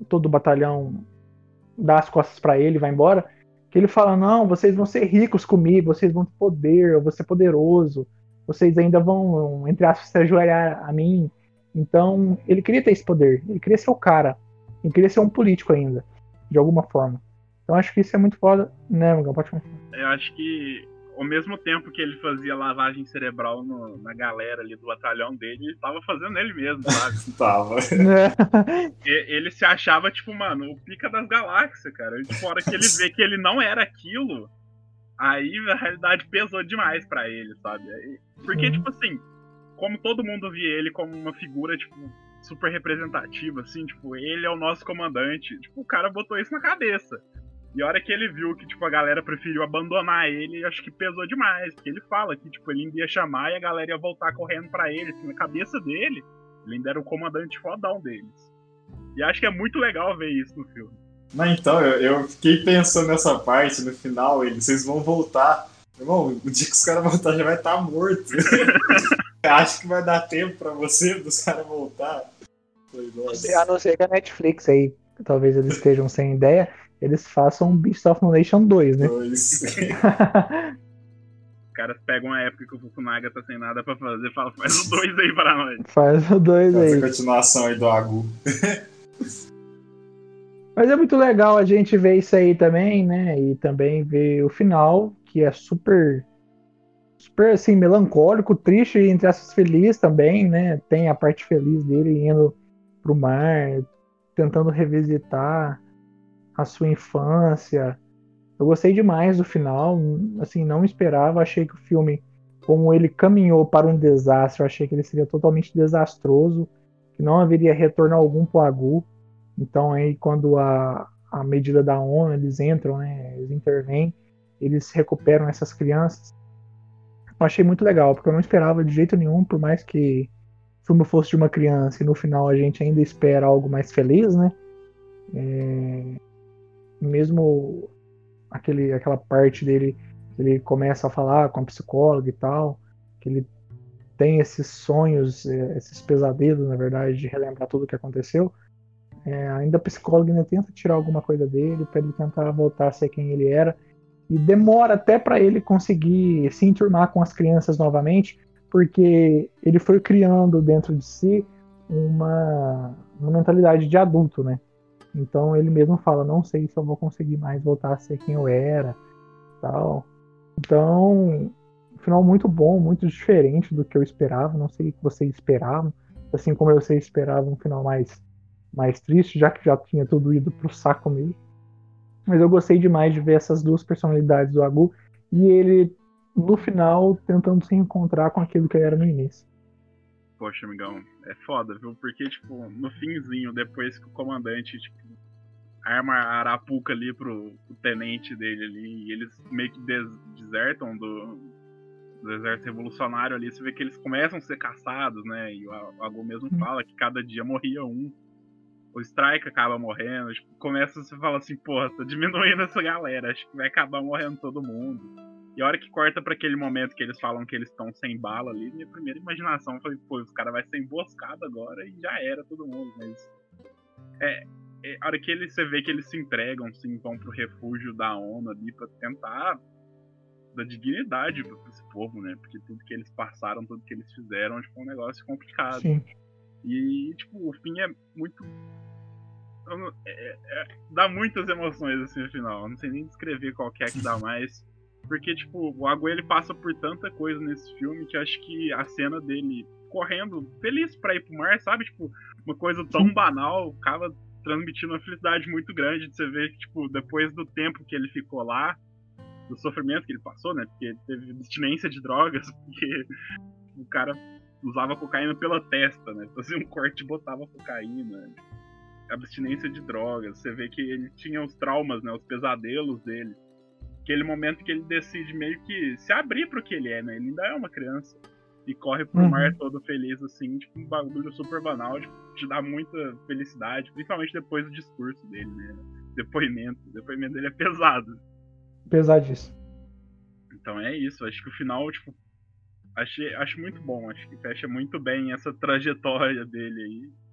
todo o batalhão dá as costas para ele, vai embora, que ele fala: Não, vocês vão ser ricos comigo, vocês vão ter poder, eu vou ser poderoso, vocês ainda vão, entre aspas, se ajoelhar a mim. Então, ele queria ter esse poder, ele queria ser o cara, ele queria ser um político ainda, de alguma forma. Então, acho que isso é muito foda, né, Miguel? Pode falar. Eu acho que ao mesmo tempo que ele fazia lavagem cerebral no, na galera ali do batalhão dele, ele tava fazendo ele mesmo, sabe? tava. ele se achava, tipo, mano, o pica das galáxias, cara. E, tipo, a hora que ele vê que ele não era aquilo, aí a realidade pesou demais para ele, sabe? Porque, tipo assim, como todo mundo via ele como uma figura, tipo, super representativa, assim, tipo, ele é o nosso comandante. Tipo, o cara botou isso na cabeça. E a hora que ele viu que, tipo, a galera preferiu abandonar ele, acho que pesou demais. Porque ele fala que, tipo, ele ainda ia chamar e a galera ia voltar correndo para ele. Assim, na cabeça dele, ele ainda era o comandante fodão deles. E acho que é muito legal ver isso no filme. Mas então, eu, eu fiquei pensando nessa parte, no final, ele, vocês vão voltar. Irmão, o dia que os caras voltar já vai estar tá morto. acho que vai dar tempo para você dos caras voltar. A não ser que a Netflix aí, talvez eles estejam sem ideia eles façam Beast of No Nation 2, né? 2. Os caras pegam a época que o Fukunaga tá sem nada pra fazer e falam, faz o 2 aí pra nós. Faz o 2 aí. Faz a continuação aí do Agu. Mas é muito legal a gente ver isso aí também, né? E também ver o final, que é super super assim, melancólico, triste e entre essas feliz também, né? Tem a parte feliz dele indo pro mar, tentando revisitar a sua infância. Eu gostei demais do final, assim, não esperava, achei que o filme, como ele caminhou para um desastre, eu achei que ele seria totalmente desastroso, que não haveria retorno algum para o Agu. Então aí quando a, a medida da ONU, eles entram, né, eles intervêm, eles recuperam essas crianças. Eu achei muito legal, porque eu não esperava de jeito nenhum, por mais que o filme fosse de uma criança e no final a gente ainda espera algo mais feliz, né? É, mesmo aquele, aquela parte dele ele começa a falar com a psicóloga e tal, que ele tem esses sonhos, é, esses pesadelos, na verdade, de relembrar tudo o que aconteceu. É, ainda a psicóloga ainda tenta tirar alguma coisa dele para ele tentar voltar a ser quem ele era e demora até para ele conseguir se enturmar com as crianças novamente, porque ele foi criando dentro de si uma, uma mentalidade de adulto, né? Então ele mesmo fala, não sei se eu vou conseguir mais voltar a ser quem eu era, tal. Então, um final muito bom, muito diferente do que eu esperava. Não sei o que vocês esperavam, assim como eu sei esperava um final mais mais triste, já que já tinha tudo ido pro saco mesmo. Mas eu gostei demais de ver essas duas personalidades do Agu e ele no final tentando se encontrar com aquilo que ele era no início. Poxa, amigão, é foda, viu? Porque, tipo, no finzinho, depois que o comandante, tipo, arma a arapuca ali pro, pro tenente dele ali, e eles meio que des desertam do, do exército revolucionário ali, você vê que eles começam a ser caçados, né? E o Agu mesmo hum. fala que cada dia morria um. O Strike acaba morrendo, tipo, começa você fala assim, porra, tá diminuindo essa galera, acho que vai acabar morrendo todo mundo. E a hora que corta para aquele momento que eles falam que eles estão sem bala ali, minha primeira imaginação foi, pô, os caras vai ser emboscado agora e já era todo mundo, mas. É, é, a hora que eles, você vê que eles se entregam, sim, vão pro refúgio da ONU ali pra tentar dar dignidade pra esse povo, né? Porque tudo que eles passaram, tudo que eles fizeram, tipo, é um negócio complicado. Sim. E, tipo, o fim é muito. É, é, dá muitas emoções assim no final. Eu não sei nem descrever qual que é que dá mais. Porque, tipo, o Agu ele passa por tanta coisa nesse filme que acho que a cena dele correndo, feliz pra ir pro mar, sabe? Tipo, uma coisa tão banal, acaba transmitindo uma felicidade muito grande de você ver que, tipo, depois do tempo que ele ficou lá, do sofrimento que ele passou, né? Porque ele teve abstinência de drogas, porque o cara usava cocaína pela testa, né? Fazia um corte e botava cocaína. Abstinência de drogas. Você vê que ele tinha os traumas, né? Os pesadelos dele aquele momento que ele decide meio que se abrir pro que ele é, né? Ele ainda é uma criança. E corre pro uhum. mar todo feliz, assim, tipo, um bagulho super banal, tipo, te dá muita felicidade, principalmente depois do discurso dele, né? Depoimento. O depoimento dele é pesado. Pesadíssimo. Então é isso, acho que o final, tipo, acho muito bom, acho que fecha muito bem essa trajetória dele aí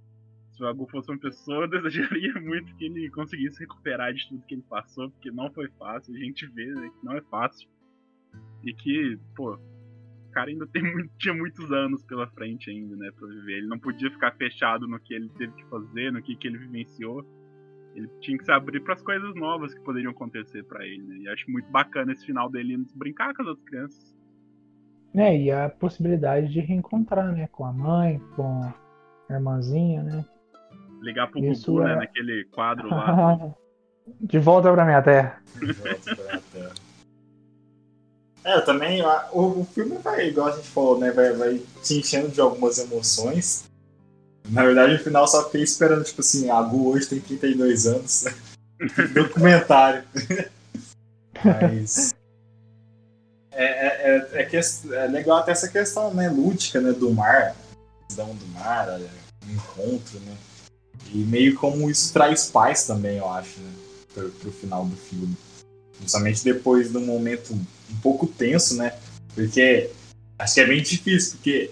se o Agu fosse uma pessoa, eu desejaria muito que ele conseguisse recuperar de tudo que ele passou, porque não foi fácil, a gente vê né, que não é fácil. E que, pô, o cara ainda tem tinha muitos anos pela frente ainda, né, pra viver. Ele não podia ficar fechado no que ele teve que fazer, no que, que ele vivenciou. Ele tinha que se abrir para as coisas novas que poderiam acontecer para ele, né? E acho muito bacana esse final dele brincar com as outras crianças. É, e a possibilidade de reencontrar, né, com a mãe, com a irmãzinha, né? Ligar pro Isso Gugu, né, é... né? Naquele quadro lá. De volta pra minha terra. De volta pra minha terra. É, também o, o filme vai, igual a gente falou, né? Vai, vai te enchendo de algumas emoções. Na verdade, no final só fiquei esperando, tipo assim, a Gu hoje tem 32 anos. Documentário. Mas. É, é, que, é legal até essa questão, né, lúdica, né, do mar, do mar, o encontro, né. E meio como isso traz paz também, eu acho, né? Pro, pro final do filme. Principalmente depois de um momento um pouco tenso, né? Porque acho que é bem difícil, porque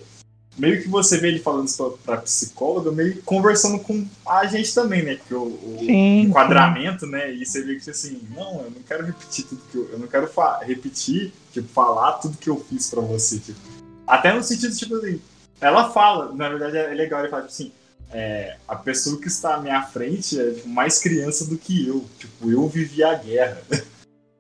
meio que você vê ele falando isso pra, pra psicóloga, meio conversando com a gente também, né? Porque o, o sim, enquadramento, sim. né? E você vê que assim, não, eu não quero repetir tudo que eu. Eu não quero repetir, tipo, falar tudo que eu fiz pra você. Tipo, até no sentido, tipo assim, ela fala, na verdade é legal, ele fala tipo assim, é, a pessoa que está à minha frente é tipo, mais criança do que eu. Tipo, eu vivi a guerra.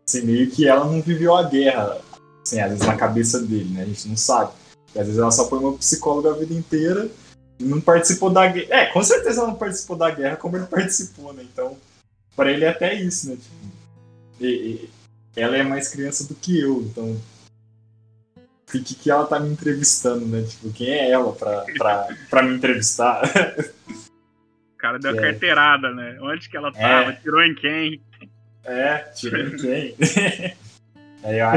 assim, meio que ela não viveu a guerra, assim, às vezes na cabeça dele, né? A gente não sabe. E, às vezes ela só foi uma psicóloga a vida inteira e não participou da guerra. É, com certeza ela não participou da guerra como ele participou, né? Então, pra ele é até isso, né? Tipo, e, e, ela é mais criança do que eu, então. O que, que ela tá me entrevistando, né? Tipo, quem é ela pra, pra, pra me entrevistar? O cara deu a é. carteirada, né? Onde que ela é. tava? É. Tirou em quem? É, tirou em quem?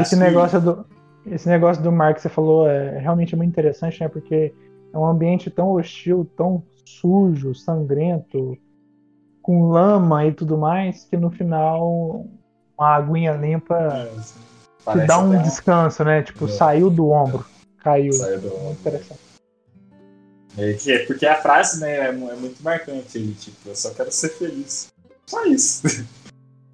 esse, negócio que... do, esse negócio do mar que você falou é realmente muito interessante, né? Porque é um ambiente tão hostil, tão sujo, sangrento, com lama e tudo mais, que no final uma aguinha limpa é, te dá um descanso, né? Tipo, é. saiu do ombro, caiu. Saiu do ombro. Interessante. É, porque a frase, né, é, é muito marcante aí, tipo, eu só quero ser feliz. Só isso.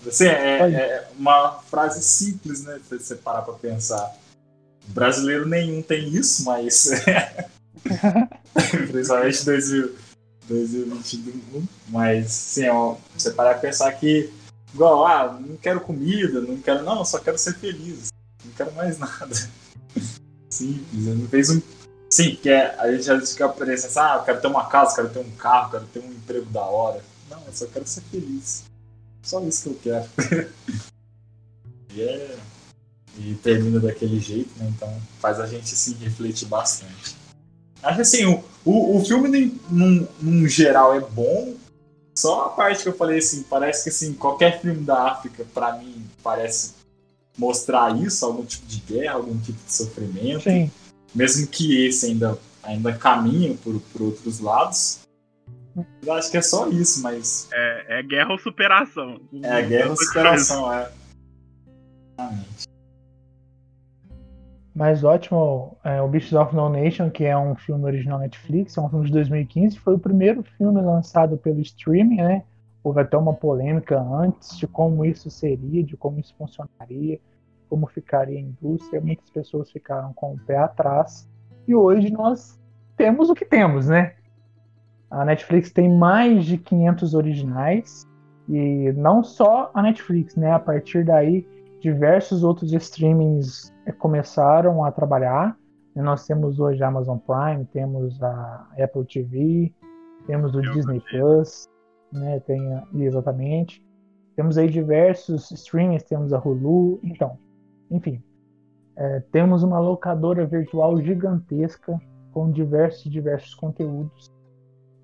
Assim, é, é, uma frase simples, né? Se você parar pra pensar. Brasileiro nenhum tem isso, mas. Principalmente 2021. Mas, sim, ó, você parar pra pensar que. Igual, ah, não quero comida, não quero. Não, só quero ser feliz. Não quero mais nada. Simples. Não fez um. Sim, porque a gente já fica pensando, ah, eu quero ter uma casa, quero ter um carro, quero ter um emprego da hora. Não, eu só quero ser feliz. Só isso que eu quero. e, é... e termina daquele jeito, né? Então faz a gente assim refletir bastante. Acho que assim, o, o, o filme num, num geral é bom. Só a parte que eu falei assim, parece que assim, qualquer filme da África, para mim, parece mostrar isso, algum tipo de guerra, algum tipo de sofrimento. Sim. Mesmo que esse ainda, ainda caminhe por, por outros lados. Eu acho que é só isso, mas. É, é guerra ou superação. É guerra ou superação, é. Exatamente. Mas ótimo, é, o Beasts of No Nation, que é um filme original Netflix, é um filme de 2015, foi o primeiro filme lançado pelo streaming, né? Houve até uma polêmica antes de como isso seria, de como isso funcionaria, como ficaria a indústria. Muitas pessoas ficaram com o pé atrás. E hoje nós temos o que temos, né? A Netflix tem mais de 500 originais e não só a Netflix, né? A partir daí, diversos outros streamings começaram a trabalhar. Nós temos hoje a Amazon Prime, temos a Apple TV, temos o Eu Disney Plus, né? Tem exatamente. Temos aí diversos streamings, temos a Hulu, então, enfim, é, temos uma locadora virtual gigantesca com diversos diversos conteúdos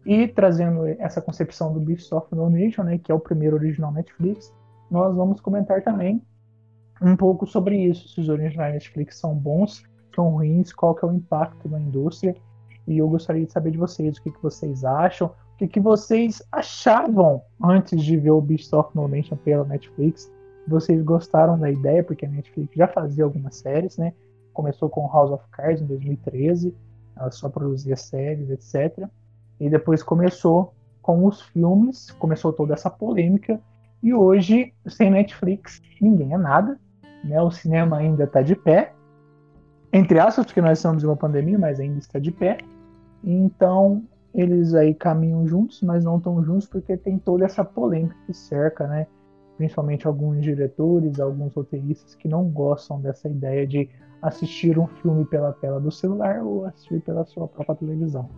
e trazendo essa concepção do Beast of No Nation, né, que é o primeiro original Netflix, nós vamos comentar também um pouco sobre isso, se os originais Netflix são bons, são ruins, qual que é o impacto na indústria. E eu gostaria de saber de vocês o que, que vocês acham, o que, que vocês achavam antes de ver o Beast of No pela Netflix. Vocês gostaram da ideia, porque a Netflix já fazia algumas séries, né? Começou com House of Cards em 2013, ela só produzia séries, etc. E depois começou com os filmes, começou toda essa polêmica. E hoje, sem Netflix, ninguém é nada. Né? O cinema ainda está de pé. Entre aspas, porque nós estamos em uma pandemia, mas ainda está de pé. Então, eles aí caminham juntos, mas não estão juntos porque tem toda essa polêmica que cerca, né? Principalmente alguns diretores, alguns roteiristas que não gostam dessa ideia de assistir um filme pela tela do celular ou assistir pela sua própria televisão.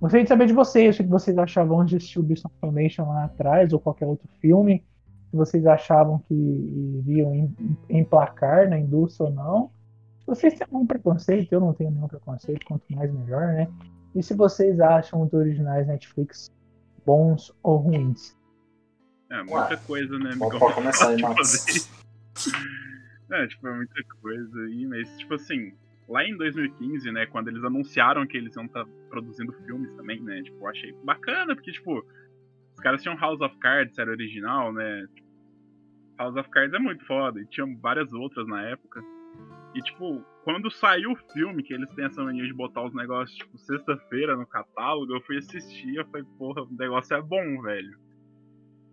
Gostaria de saber de vocês, o que vocês achavam de assistir o Beast of Formation lá atrás, ou qualquer outro filme, se vocês achavam que iriam emplacar na indústria ou não. Se vocês têm algum preconceito, eu não tenho nenhum preconceito, quanto mais melhor, né? E se vocês acham os originais Netflix bons ou ruins? É, muita Ué, coisa, né? Pode, pode começar aí, Marcos. É, tipo, é muita coisa aí, mas, tipo assim, lá em 2015, né, quando eles anunciaram que eles iam estar tá produzindo filmes também, né, tipo, eu achei bacana, porque, tipo, os caras tinham House of Cards, era original, né, House of Cards é muito foda, e tinham várias outras na época. E, tipo, quando saiu o filme, que eles têm essa mania de botar os negócios, tipo, sexta-feira no catálogo, eu fui assistir, eu falei, porra, o negócio é bom, velho.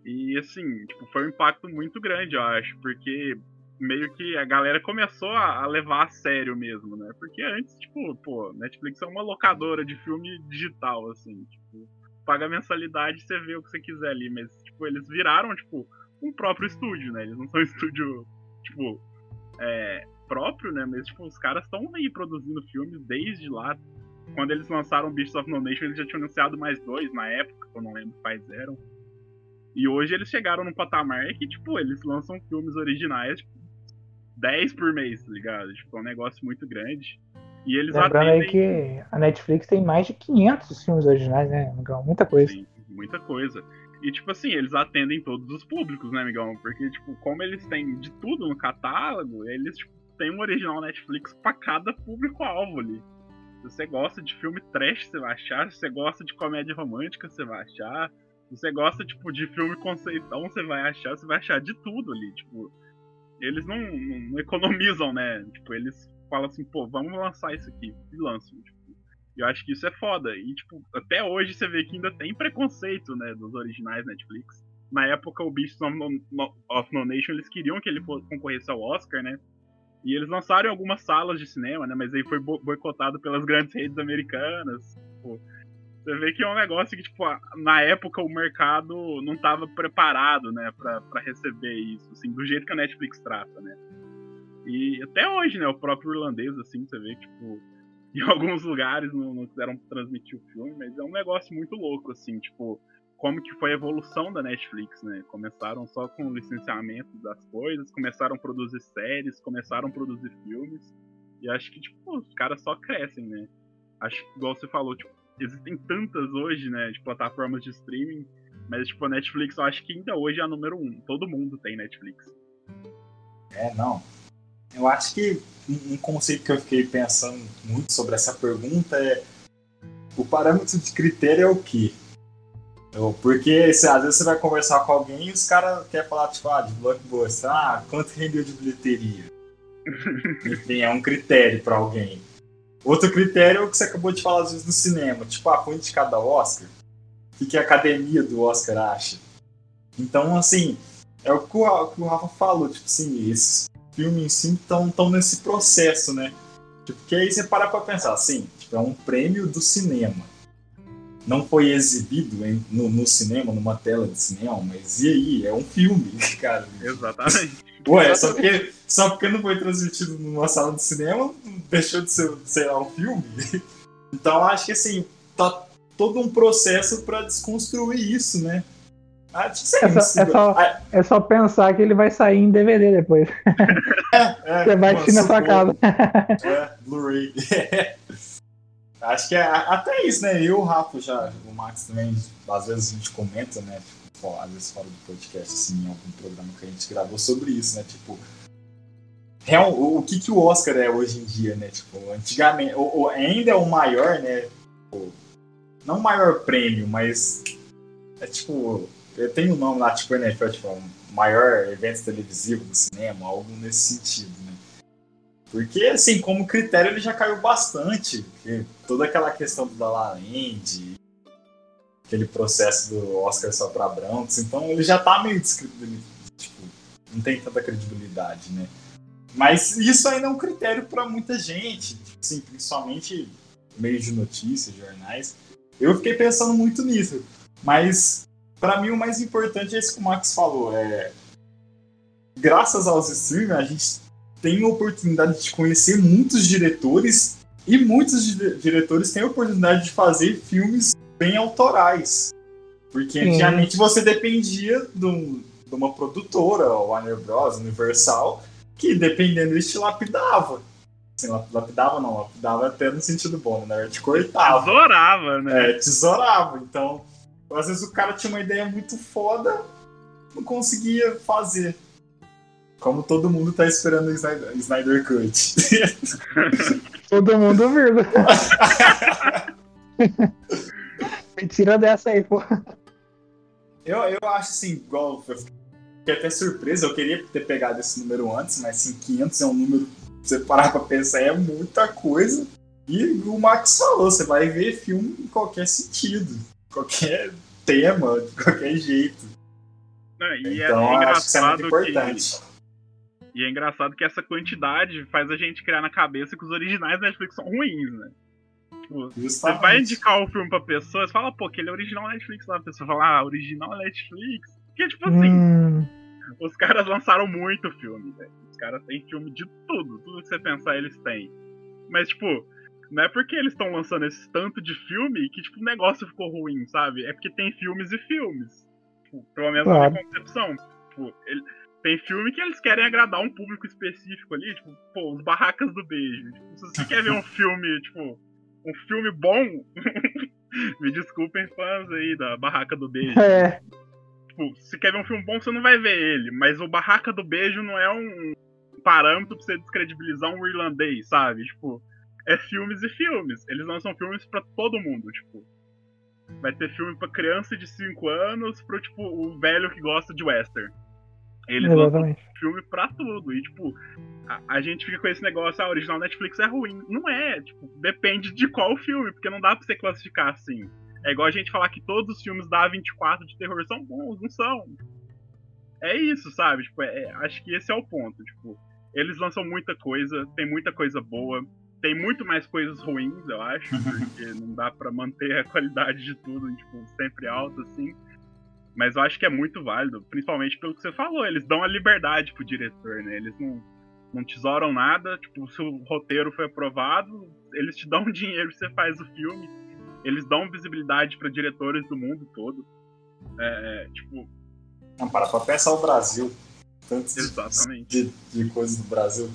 E, assim, tipo, foi um impacto muito grande, eu acho, porque meio que a galera começou a, levar a sério mesmo, né? Porque antes, tipo, pô, Netflix é uma locadora de filme digital, assim, tipo, paga mensalidade e você vê o que você quiser ali, mas, tipo, eles viraram, tipo, um próprio estúdio, né? Eles não são estúdio, tipo, é, próprio, né? Mas, tipo, os caras estão aí produzindo filmes desde lá. Quando eles lançaram Beasts of No Nation, eles já tinham anunciado mais dois na época, que eu não lembro quais eram. E hoje eles chegaram num patamar que, tipo, eles lançam filmes originais, tipo, 10 por mês, tá ligado? Tipo, é um negócio muito grande. E eles Lembrando atendem... aí que a Netflix tem mais de 500 filmes originais, né? Muita coisa. Sim, muita coisa. E, tipo assim, eles atendem todos os públicos, né, Miguel? Porque, tipo, como eles têm de tudo no catálogo, eles, tipo, têm um original Netflix pra cada público-alvo ali. Se você gosta de filme trash, você vai achar. Se você gosta de comédia romântica, você vai achar. Se você gosta, tipo, de filme conceitão, você vai achar. Você vai achar de tudo ali, tipo... Eles não, não, economizam, né? Tipo, eles fala assim, pô, vamos lançar isso aqui. E lançam. Tipo, eu acho que isso é foda. E, tipo, até hoje você vê que ainda tem preconceito, né, dos originais Netflix. Na época, o Beasts of No, of no Nation, eles queriam que ele concorresse ao Oscar, né? E eles lançaram em algumas salas de cinema, né? Mas aí foi boicotado pelas grandes redes americanas. Tipo, você vê que é um negócio que, tipo, na época o mercado não estava preparado, né, pra, pra receber isso, assim, do jeito que a Netflix trata, né? E até hoje, né, o próprio irlandês, assim, você vê, tipo, em alguns lugares não, não quiseram transmitir o filme, mas é um negócio muito louco, assim, tipo, como que foi a evolução da Netflix, né? Começaram só com o licenciamento das coisas, começaram a produzir séries, começaram a produzir filmes, e acho que, tipo, os caras só crescem, né? Acho que, igual você falou, tipo, existem tantas hoje, né, de plataformas de streaming, mas, tipo, a Netflix eu acho que ainda hoje é a número um. Todo mundo tem Netflix. É, não. Eu acho que um conceito que eu fiquei pensando muito sobre essa pergunta é o parâmetro de critério é o quê? Porque se, às vezes você vai conversar com alguém e os caras querem falar, tipo, ah, de blockbuster, ah, quanto rendeu de bilheteria? Enfim, é um critério para alguém. Outro critério é o que você acabou de falar às vezes no cinema, tipo, ah, foi indicado ao Oscar? O que a academia do Oscar acha? Então, assim, é o que o Rafa falou, tipo assim, esses filme em si estão tão nesse processo, né? Tipo, porque aí você para pra pensar, assim, tipo, é um prêmio do cinema. Não foi exibido em, no, no, cinema, numa tela de cinema, mas e aí? É um filme, cara. Exatamente. Ué, só porque, só porque não foi transmitido numa sala de cinema, deixou de ser, sei lá, um filme. Então acho que assim, tá todo um processo para desconstruir isso, né? Ah, é, só, é, só, ah, é só pensar que ele vai sair em DVD depois. É, é, Você vai assistir na sua casa. É, Blu-ray. Acho que é até isso, né? Eu, o Rafa, já, o Max também, às vezes a gente comenta, né? Tipo, às vezes fora do podcast, assim, em algum programa que a gente gravou sobre isso, né? Tipo, real, o, o que, que o Oscar é hoje em dia, né? Tipo, antigamente, ou, ou ainda é o maior, né? Tipo, não o maior prêmio, mas é tipo tem um nome lá, tipo NFL, tipo, um maior evento televisivo do cinema, algo nesse sentido, né? Porque, assim, como critério ele já caiu bastante. Toda aquela questão do La La Land, aquele processo do Oscar só pra brancos, então ele já tá meio descrito, tipo, não tem tanta credibilidade, né? Mas isso ainda é um critério para muita gente, assim, principalmente meios de notícias, jornais. Eu fiquei pensando muito nisso, mas para mim o mais importante é isso que o Max falou. É, graças aos streamers, a gente tem a oportunidade de conhecer muitos diretores e muitos diretores têm a oportunidade de fazer filmes bem autorais. Porque antigamente você dependia de, um, de, uma produtora, Warner Bros., Universal, que dependendo eles te lapidava. Assim, lapidava não, lapidava até no sentido bom, né? Te cortava. Tesourava, né? É, tesourava. Então, às vezes o cara tinha uma ideia muito foda, não conseguia fazer. Como todo mundo tá esperando o Snyder, Snyder Cut. todo mundo viu. Me tira dessa aí, pô. Eu, eu acho assim, igual. Eu fiquei até surpresa, eu queria ter pegado esse número antes, mas assim, 500 é um número. Você parar pra pensar, é muita coisa. E o Max falou, você vai ver filme em qualquer sentido qualquer tema, de qualquer jeito. Não, e é então, é, acho que é. Que... E é engraçado que essa quantidade faz a gente criar na cabeça que os originais da Netflix são ruins, né? Tipo, você vai indicar o filme pra pessoa, você fala, pô, que ele é original Netflix lá. A pessoa fala, ah, original Netflix. Porque, tipo assim, hum. os caras lançaram muito filme, velho. Os caras têm filme de tudo. Tudo que você pensar, eles têm. Mas, tipo, não é porque eles estão lançando esse tanto de filme que, tipo, o negócio ficou ruim, sabe? É porque tem filmes e filmes. Tipo, pelo menos claro. na minha concepção. Tipo, ele, tem filme que eles querem agradar um público específico ali, tipo, pô, os Barracas do Beijo. Tipo, se você quer ver um filme, tipo, um filme bom, me desculpem fãs aí da Barraca do Beijo. É. Tipo, se quer ver um filme bom, você não vai ver ele, mas o Barraca do Beijo não é um parâmetro pra você descredibilizar um irlandês, sabe? Tipo, é filmes e filmes. Eles lançam filmes para todo mundo, tipo. Vai ter filme para criança de 5 anos, pro tipo o velho que gosta de western. Eles Exatamente. lançam filme pra tudo. E, tipo, a, a, gente fica com esse negócio, a original Netflix é ruim. Não é, tipo, depende de qual filme, porque não dá pra você classificar assim. É igual a gente falar que todos os filmes da A24 de terror são bons, não são. É isso, sabe? Tipo, é, é, acho que esse é o ponto. Tipo, eles lançam muita coisa, tem muita coisa boa, tem muito mais coisas ruins, eu acho, porque não dá para manter a qualidade de tudo, tipo, sempre alta, assim. Mas eu acho que é muito válido, principalmente pelo que você falou. Eles dão a liberdade pro diretor, né? Eles não, não tesouram nada. Tipo, se o roteiro foi aprovado, eles te dão dinheiro, você faz o filme. Eles dão visibilidade para diretores do mundo todo. É, é, tipo. Não, para pra pensar o Brasil. Tantos Exatamente. De, de coisas do Brasil.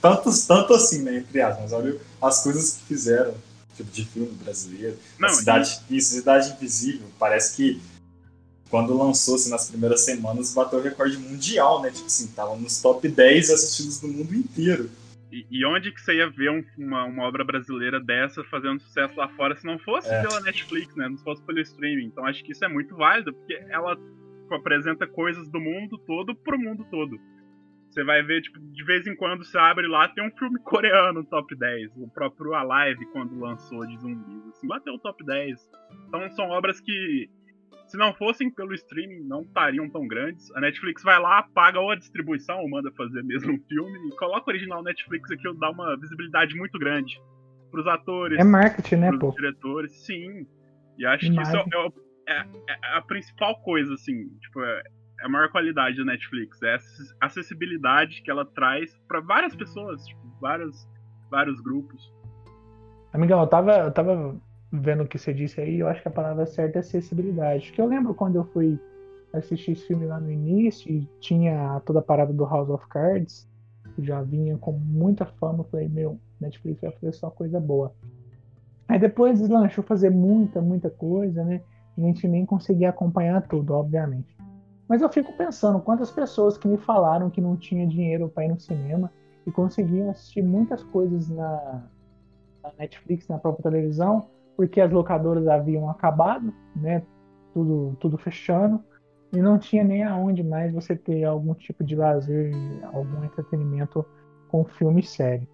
Tantos, tanto assim, né? Entre aspas. Mas olha as coisas que fizeram. Tipo, de filme brasileiro. Não, cidade, e... isso, Cidade Invisível. Parece que quando lançou assim, nas primeiras semanas, bateu o recorde mundial, né? Tipo assim, tava nos top 10 assistidos do mundo inteiro. E, e onde que você ia ver um, uma, uma obra brasileira dessa fazendo sucesso lá fora se não fosse é. pela Netflix, né? Não fosse pelo streaming. Então acho que isso é muito válido, porque ela apresenta coisas do mundo todo pro mundo todo. Você vai ver, tipo, de vez em quando você abre lá, tem um filme coreano no top 10. O próprio Alive, quando lançou de zumbis, assim, bateu o top 10. Então são obras que se não fossem pelo streaming, não estariam tão grandes. A Netflix vai lá, paga ou a distribuição, ou manda fazer mesmo um filme, e coloca o original Netflix aqui, dá uma visibilidade muito grande pros atores. É marketing, né, pros pô? diretores, sim. E acho que isso é, é, é, a principal coisa, assim, tipo, é, é a maior qualidade da Netflix, é a acessibilidade que ela traz para várias pessoas, tipo, vários, vários grupos. Amigão, eu tava, eu tava vendo o que você disse aí, eu acho que a palavra certa é acessibilidade. Porque eu lembro quando eu fui assistir esse filme lá no início e tinha toda a parada do House of Cards, que já vinha com muita fama, eu falei, meu, Netflix vai fazer só coisa boa. Aí depois deslanchou fazer muita, muita coisa, né? E a gente nem conseguia acompanhar tudo, obviamente. Mas eu fico pensando quantas pessoas que me falaram que não tinha dinheiro para ir no cinema e conseguiam assistir muitas coisas na, na Netflix, na própria televisão, porque as locadoras haviam acabado, né? Tudo, tudo fechando e não tinha nem aonde mais você ter algum tipo de lazer, algum entretenimento com filme e série.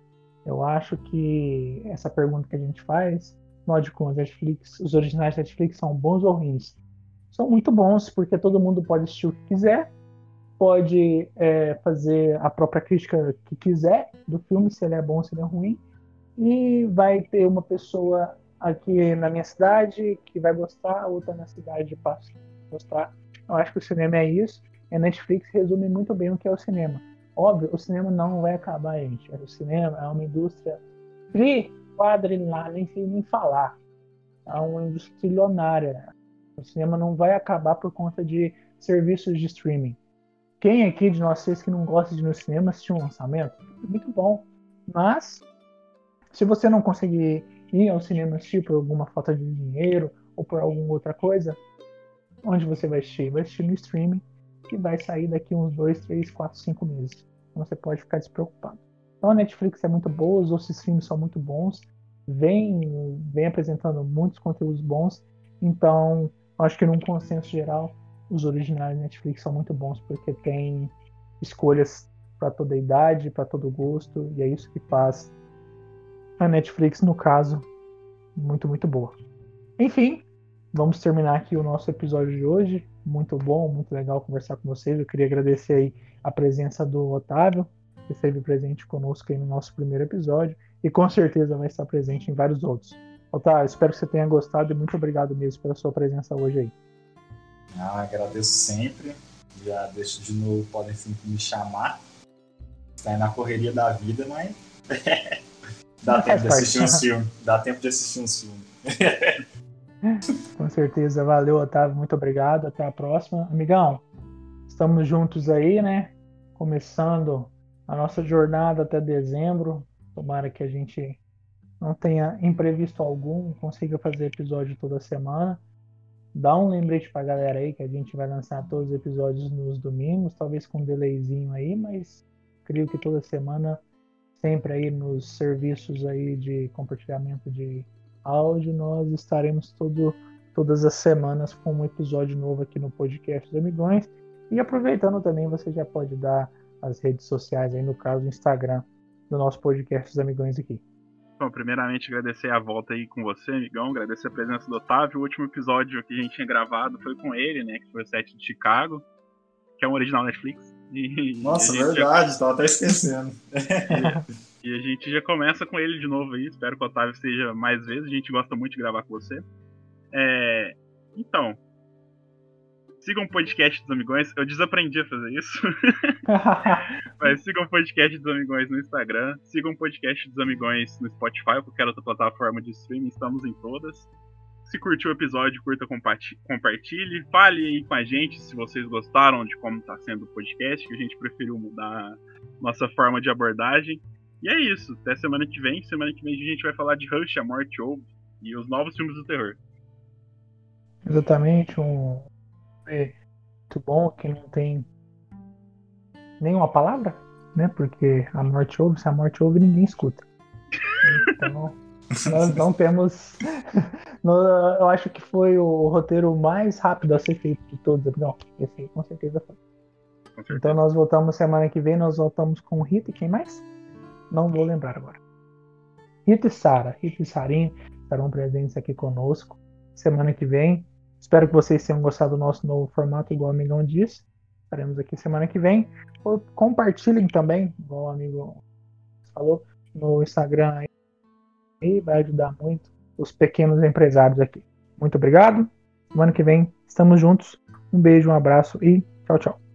Eu acho que essa pergunta que a gente faz, afinal de contas, Netflix, os originais da Netflix são bons ou ruins? São muito bons, porque todo mundo pode assistir o que quiser, pode é, fazer a própria crítica que quiser do filme, se ele é bom, se ele é ruim, e vai ter uma pessoa aqui na minha cidade que vai gostar, outra na cidade de Passo gostar. Eu acho que o cinema é isso. E a Netflix resume muito bem o que é o cinema. Óbvio, o cinema não vai acabar, gente. O cinema é uma indústria quadrilhar, nem sei nem falar. É uma indústria trilionária. O cinema não vai acabar por conta de serviços de streaming. Quem aqui de nós que não gosta de ir no cinema assistir um lançamento? Muito bom. Mas, se você não conseguir ir ao cinema assistir por alguma falta de dinheiro ou por alguma outra coisa, onde você vai assistir? Vai assistir no streaming, que vai sair daqui uns 2, 3, 4, 5 meses. Então você pode ficar despreocupado. Então a Netflix é muito boa, os outros streams são muito bons, vem, vem apresentando muitos conteúdos bons. Então, acho que num consenso geral, os originais da Netflix são muito bons porque tem escolhas para toda idade, para todo gosto, e é isso que faz a Netflix, no caso, muito, muito boa. Enfim, vamos terminar aqui o nosso episódio de hoje. Muito bom, muito legal conversar com vocês. Eu queria agradecer aí a presença do Otávio, que esteve presente conosco aí no nosso primeiro episódio e com certeza vai estar presente em vários outros. Otávio, espero que você tenha gostado e muito obrigado mesmo pela sua presença hoje aí. Ah, agradeço sempre. Já deixo de novo, podem sempre me chamar. Está aí na correria da vida, mas Dá tempo de assistir uns filmes. Dá tempo de assistir uns filmes. Com certeza, valeu, Otávio. Muito obrigado. Até a próxima. Amigão, estamos juntos aí, né? Começando a nossa jornada até dezembro. Tomara que a gente não tenha imprevisto algum, consiga fazer episódio toda semana. Dá um lembrete pra galera aí que a gente vai lançar todos os episódios nos domingos, talvez com um delayzinho aí, mas creio que toda semana, sempre aí nos serviços aí de compartilhamento de áudio, nós estaremos todo, todas as semanas com um episódio novo aqui no podcast dos Amigões. E aproveitando também, você já pode dar as redes sociais aí, no caso, o Instagram do nosso podcast dos Amigões aqui. Bom, primeiramente agradecer a volta aí com você, amigão, agradecer a presença do Otávio. O último episódio que a gente tinha gravado foi com ele, né, que foi o set de Chicago, que é um original Netflix. E, Nossa, verdade, já... tava até esquecendo. e, a gente já começa com ele de novo aí, espero que o Otávio esteja mais vezes, a gente gosta muito de gravar com você. É... Então, sigam o podcast dos Amigões. Eu desaprendi a fazer isso. Mas sigam o podcast dos Amigões no Instagram. Sigam o podcast dos Amigões no Spotify ou qualquer outra plataforma de streaming. Estamos em todas. Se curtiu o episódio, curta, compartilhe. Fale aí com a gente se vocês gostaram de como está sendo o podcast, que a gente preferiu mudar nossa forma de abordagem. E é isso. Até semana que vem. Semana que vem a gente vai falar de Rush, A Morte Ouve e os novos filmes do terror. Exatamente. Um é muito bom que não tem nenhuma palavra, né? Porque a morte ouve, se a morte ouve, ninguém escuta. Então, nós não temos. eu acho que foi o roteiro mais rápido a ser feito de todos. Não, esse aí com certeza foi. Então nós voltamos semana que vem, nós voltamos com Rita e quem mais? Não vou lembrar agora. Rita e Sara, Rita e Sarinho estarão presentes aqui conosco. Semana que vem Espero que vocês tenham gostado do nosso novo formato, igual o amigão disse. Estaremos aqui semana que vem. Compartilhem também, igual o amigo falou, no Instagram aí. Vai ajudar muito os pequenos empresários aqui. Muito obrigado. Semana que vem estamos juntos. Um beijo, um abraço e tchau, tchau.